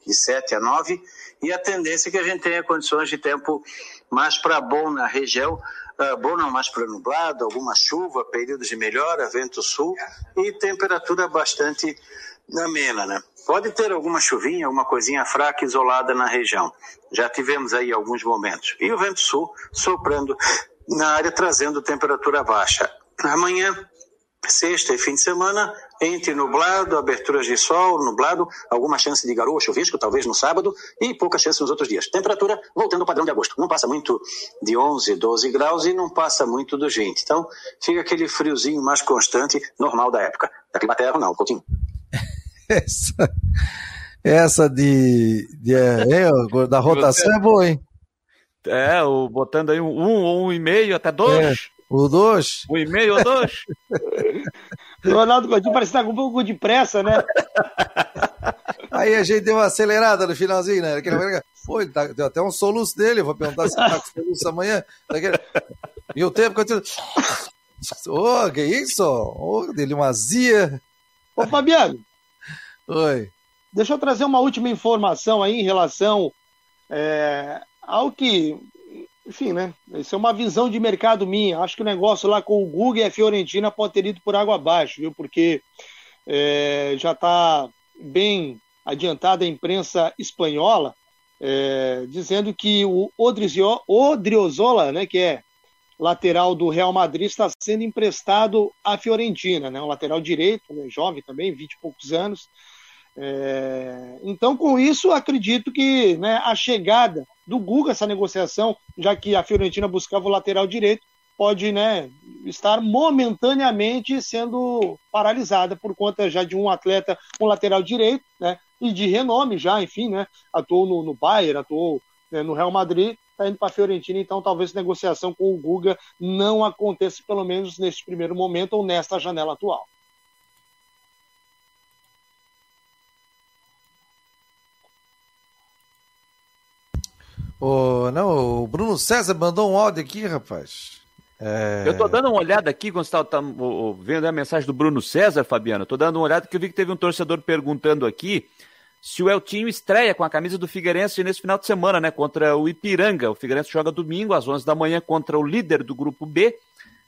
de 7 a 9, e a tendência é que a gente tenha condições de tempo mais para bom na região, uh, bom não mais para nublado, alguma chuva, períodos de melhora, vento sul e temperatura bastante amena, né? Pode ter alguma chuvinha, alguma coisinha fraca isolada na região. Já tivemos aí alguns momentos. E o vento sul soprando na área, trazendo temperatura baixa. Amanhã, sexta e fim de semana, entre nublado, aberturas de sol, nublado, alguma chance de garoa, chuvisco, talvez no sábado, e pouca chance nos outros dias. Temperatura voltando ao padrão de agosto. Não passa muito de 11, 12 graus e não passa muito dos 20. Então, fica aquele friozinho mais constante, normal da época. Da Climaterra, não, Coutinho. Essa, essa de, de é, da rotação Você... é boa, hein? É, o, botando aí um, um, um e meio até dois. É, o dois. Um e meio ou dois. Ronaldo Coutinho parece que tá com um pouco de pressa, né? Aí a gente deu uma acelerada no finalzinho, né? Pô, ele tá, deu até um soluço dele, eu vou perguntar se ele tá com soluço amanhã. E o tempo continua. Ô, oh, que isso? Ô, oh, dele uma azia. Ô, Fabiano, Oi. Deixa eu trazer uma última informação aí em relação é, ao que, enfim, né? Isso é uma visão de mercado minha. Acho que o negócio lá com o Google e a Fiorentina pode ter ido por água abaixo, viu? Porque é, já está bem adiantada a imprensa espanhola é, dizendo que o Odriozola, né, que é lateral do Real Madrid, está sendo emprestado à Fiorentina, né? Um lateral direito, né, jovem também, 20 e poucos anos. É, então, com isso, acredito que né, a chegada do Guga, essa negociação, já que a Fiorentina buscava o lateral direito, pode né, estar momentaneamente sendo paralisada por conta já de um atleta, um lateral direito, né, e de renome já, enfim, né, atuou no, no Bayern, atuou né, no Real Madrid, está indo para a Fiorentina, então talvez negociação com o Guga não aconteça, pelo menos neste primeiro momento ou nesta janela atual. Oh, não, o Bruno César mandou um áudio aqui, rapaz. É... Eu tô dando uma olhada aqui, quando você tá, tá vendo a mensagem do Bruno César, Fabiano. Tô dando uma olhada que eu vi que teve um torcedor perguntando aqui se o Eltinho estreia com a camisa do Figueirense nesse final de semana, né? Contra o Ipiranga. O Figueirense joga domingo às 11 da manhã contra o líder do grupo B,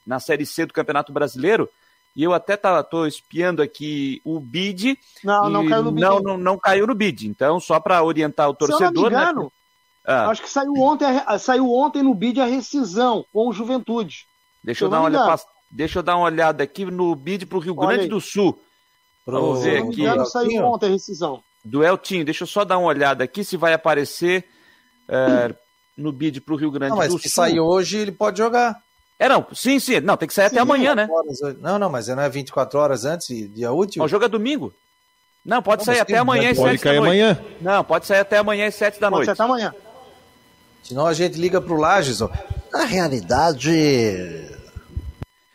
na Série C do Campeonato Brasileiro. E eu até tá, tô espiando aqui o bid. Não, não caiu no bid. Não, não, não, caiu no bid. Então, só para orientar o torcedor. Se eu não me né? engano, né? Ah. Acho que saiu ontem, saiu ontem no bid a rescisão com o Juventude. Deixa eu, dar uma olhada, deixa eu dar uma olhada aqui no bid para o Rio Grande do Sul. Vamos ver aqui. Engano, saiu ontem a rescisão. Do Eltinho, deixa eu só dar uma olhada aqui se vai aparecer é, no bid para o Rio Grande não, do Sul. Mas se sair hoje, ele pode jogar. É, não, sim, sim. Não, tem que sair sim, até amanhã, né? Horas, não, não, mas não é 24 horas antes, dia útil? O jogo é domingo. Não, pode não, sair até amanhã às 7 da noite. Amanhã. Não, pode sair até amanhã às 7 da pode noite. Pode sair até amanhã. Senão a gente liga pro Lages, ó. Na realidade.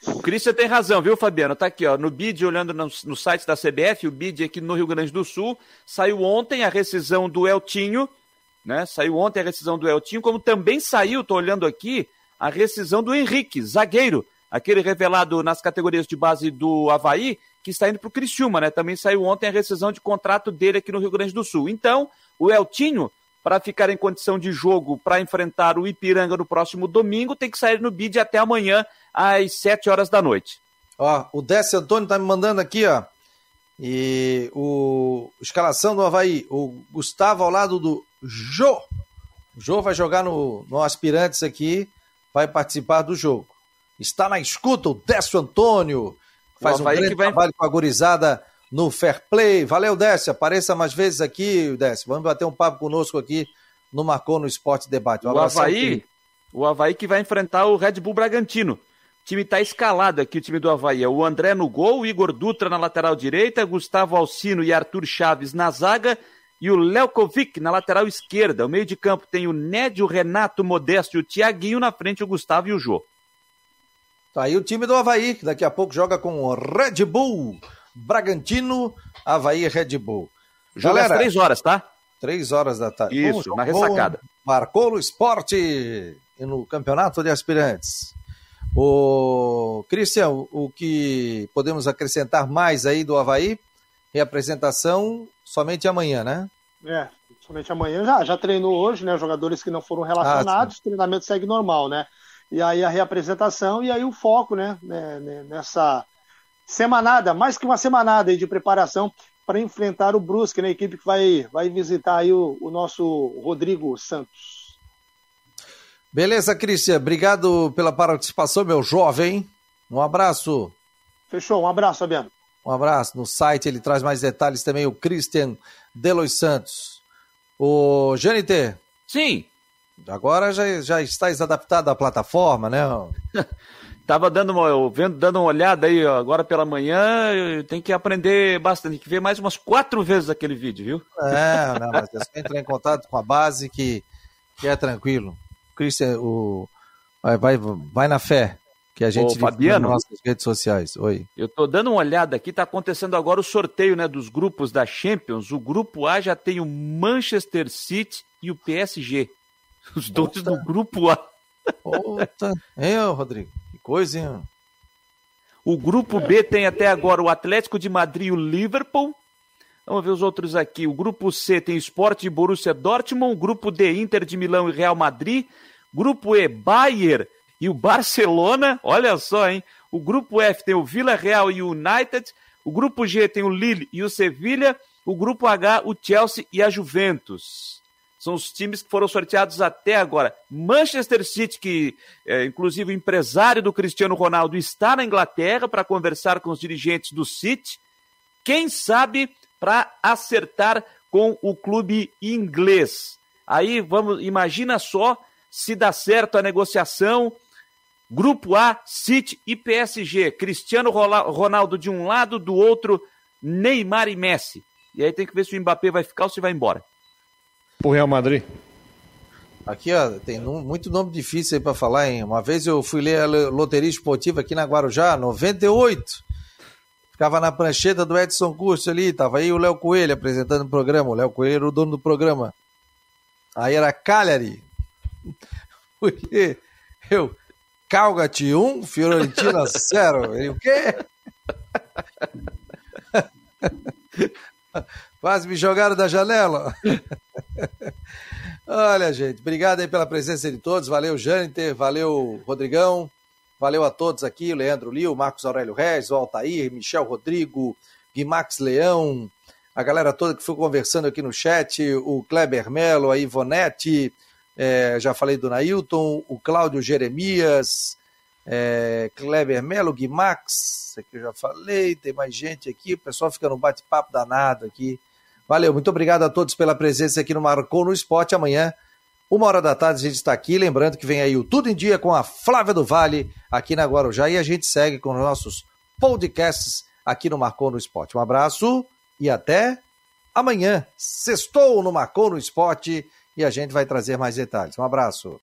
O Christian tem razão, viu, Fabiano? Tá aqui, ó, no BID, olhando no, no site da CBF, o BID aqui no Rio Grande do Sul, saiu ontem a rescisão do Eltinho, né? Saiu ontem a rescisão do Eltinho, como também saiu, tô olhando aqui, a rescisão do Henrique, zagueiro, aquele revelado nas categorias de base do Havaí, que está indo pro Criciúma, né? Também saiu ontem a rescisão de contrato dele aqui no Rio Grande do Sul. Então, o Eltinho para ficar em condição de jogo para enfrentar o Ipiranga no próximo domingo, tem que sair no bid até amanhã, às 7 horas da noite. Ó, o Décio Antônio tá me mandando aqui, ó. E o escalação do Havaí, o Gustavo ao lado do Jô. O Jô vai jogar no, no Aspirantes aqui, vai participar do jogo. está na escuta, o Décio Antônio, faz um grande vai... trabalho com a gurizada no Fair Play. Valeu, Décio, apareça mais vezes aqui, Décio, vamos bater um papo conosco aqui no Marcou no Esporte Debate. Um o Havaí, o Havaí que vai enfrentar o Red Bull Bragantino. O time está escalado aqui, o time do Havaí. É o André no gol, o Igor Dutra na lateral direita, Gustavo Alcino e Arthur Chaves na zaga e o Lelkovic na lateral esquerda. O meio de campo tem o Nédio, o Renato, o Modesto e o Tiaguinho. Na frente, o Gustavo e o Jô. Tá aí o time do Havaí, que daqui a pouco joga com o Red Bull. Bragantino, Havaí Red Bull. Joga Galera, às três horas, tá? Três horas da tarde. Isso, na ressacada. Marcou no esporte e no campeonato de aspirantes. O Cristian, o que podemos acrescentar mais aí do Havaí? Reapresentação somente amanhã, né? É, somente amanhã. Já, já treinou hoje, né? Jogadores que não foram relacionados, ah, o treinamento segue normal, né? E aí a reapresentação e aí o foco, né? né, né nessa semanada, mais que uma semanada aí de preparação para enfrentar o Brusque, né? A equipe que vai, vai visitar aí o, o nosso Rodrigo Santos. Beleza, Cristian. Obrigado pela participação, meu jovem. Um abraço. Fechou, um abraço, Fabiano. Um abraço. No site ele traz mais detalhes também, o Christian Delois Santos. O Janiter. Sim. Agora já, já estás adaptado à plataforma, né? Tava dando uma, vendo, dando uma olhada aí agora pela manhã, tem que aprender bastante, tem que ver mais umas quatro vezes aquele vídeo, viu? É, não, mas é só entrar em contato com a base que, que é tranquilo. Christian, o, vai, vai, vai na fé que a gente Ô, Fabiano, nas nossas redes sociais. Oi. Eu tô dando uma olhada aqui, tá acontecendo agora o sorteio, né, dos grupos da Champions. O grupo A já tem o Manchester City e o PSG. Os dois Puta. do grupo A. Puta. É, Rodrigo, coisa, hein? O grupo B tem até agora o Atlético de Madrid e o Liverpool. Vamos ver os outros aqui. O grupo C tem Sport e Borussia Dortmund. O grupo D, Inter de Milão e Real Madrid. Grupo E, Bayern e o Barcelona. Olha só, hein? O grupo F tem o Vila Real e o United. O grupo G tem o Lille e o Sevilha. O grupo H, o Chelsea e a Juventus. São os times que foram sorteados até agora. Manchester City, que é, inclusive o empresário do Cristiano Ronaldo está na Inglaterra para conversar com os dirigentes do City. Quem sabe para acertar com o clube inglês. Aí vamos, imagina só se dá certo a negociação. Grupo A, City e PSG. Cristiano Ronaldo de um lado, do outro, Neymar e Messi. E aí tem que ver se o Mbappé vai ficar ou se vai embora. Pro Real Madrid. Aqui, ó, tem muito nome difícil aí para falar, hein? Uma vez eu fui ler a loteria esportiva aqui na Guarujá, 98. Ficava na prancheta do Edson Curso ali, tava aí o Léo Coelho apresentando o programa. O Léo Coelho era o dono do programa. Aí era Cagliari. Porque eu, Calgate 1, Fiorentina 0. Ele, o quê? Quase me jogaram da janela. Olha, gente, obrigado aí pela presença de todos. Valeu, Jâniter, valeu, Rodrigão. Valeu a todos aqui, Leandro Lio, Marcos Aurélio Reis, o Altair, Michel Rodrigo, Guimax Leão, a galera toda que foi conversando aqui no chat, o Kleber Melo, a Ivonete, é, já falei do Nailton, o Cláudio Jeremias, é, Kleber Melo, Guimax, aqui eu já falei, tem mais gente aqui, o pessoal fica no bate-papo danado aqui. Valeu, muito obrigado a todos pela presença aqui no Marcou no Esporte. Amanhã uma hora da tarde a gente está aqui, lembrando que vem aí o Tudo em Dia com a Flávia do Vale, aqui na Guarujá, e a gente segue com os nossos podcasts aqui no Marcou no Esporte. Um abraço e até amanhã. Sextou no Marcou no Esporte e a gente vai trazer mais detalhes. Um abraço.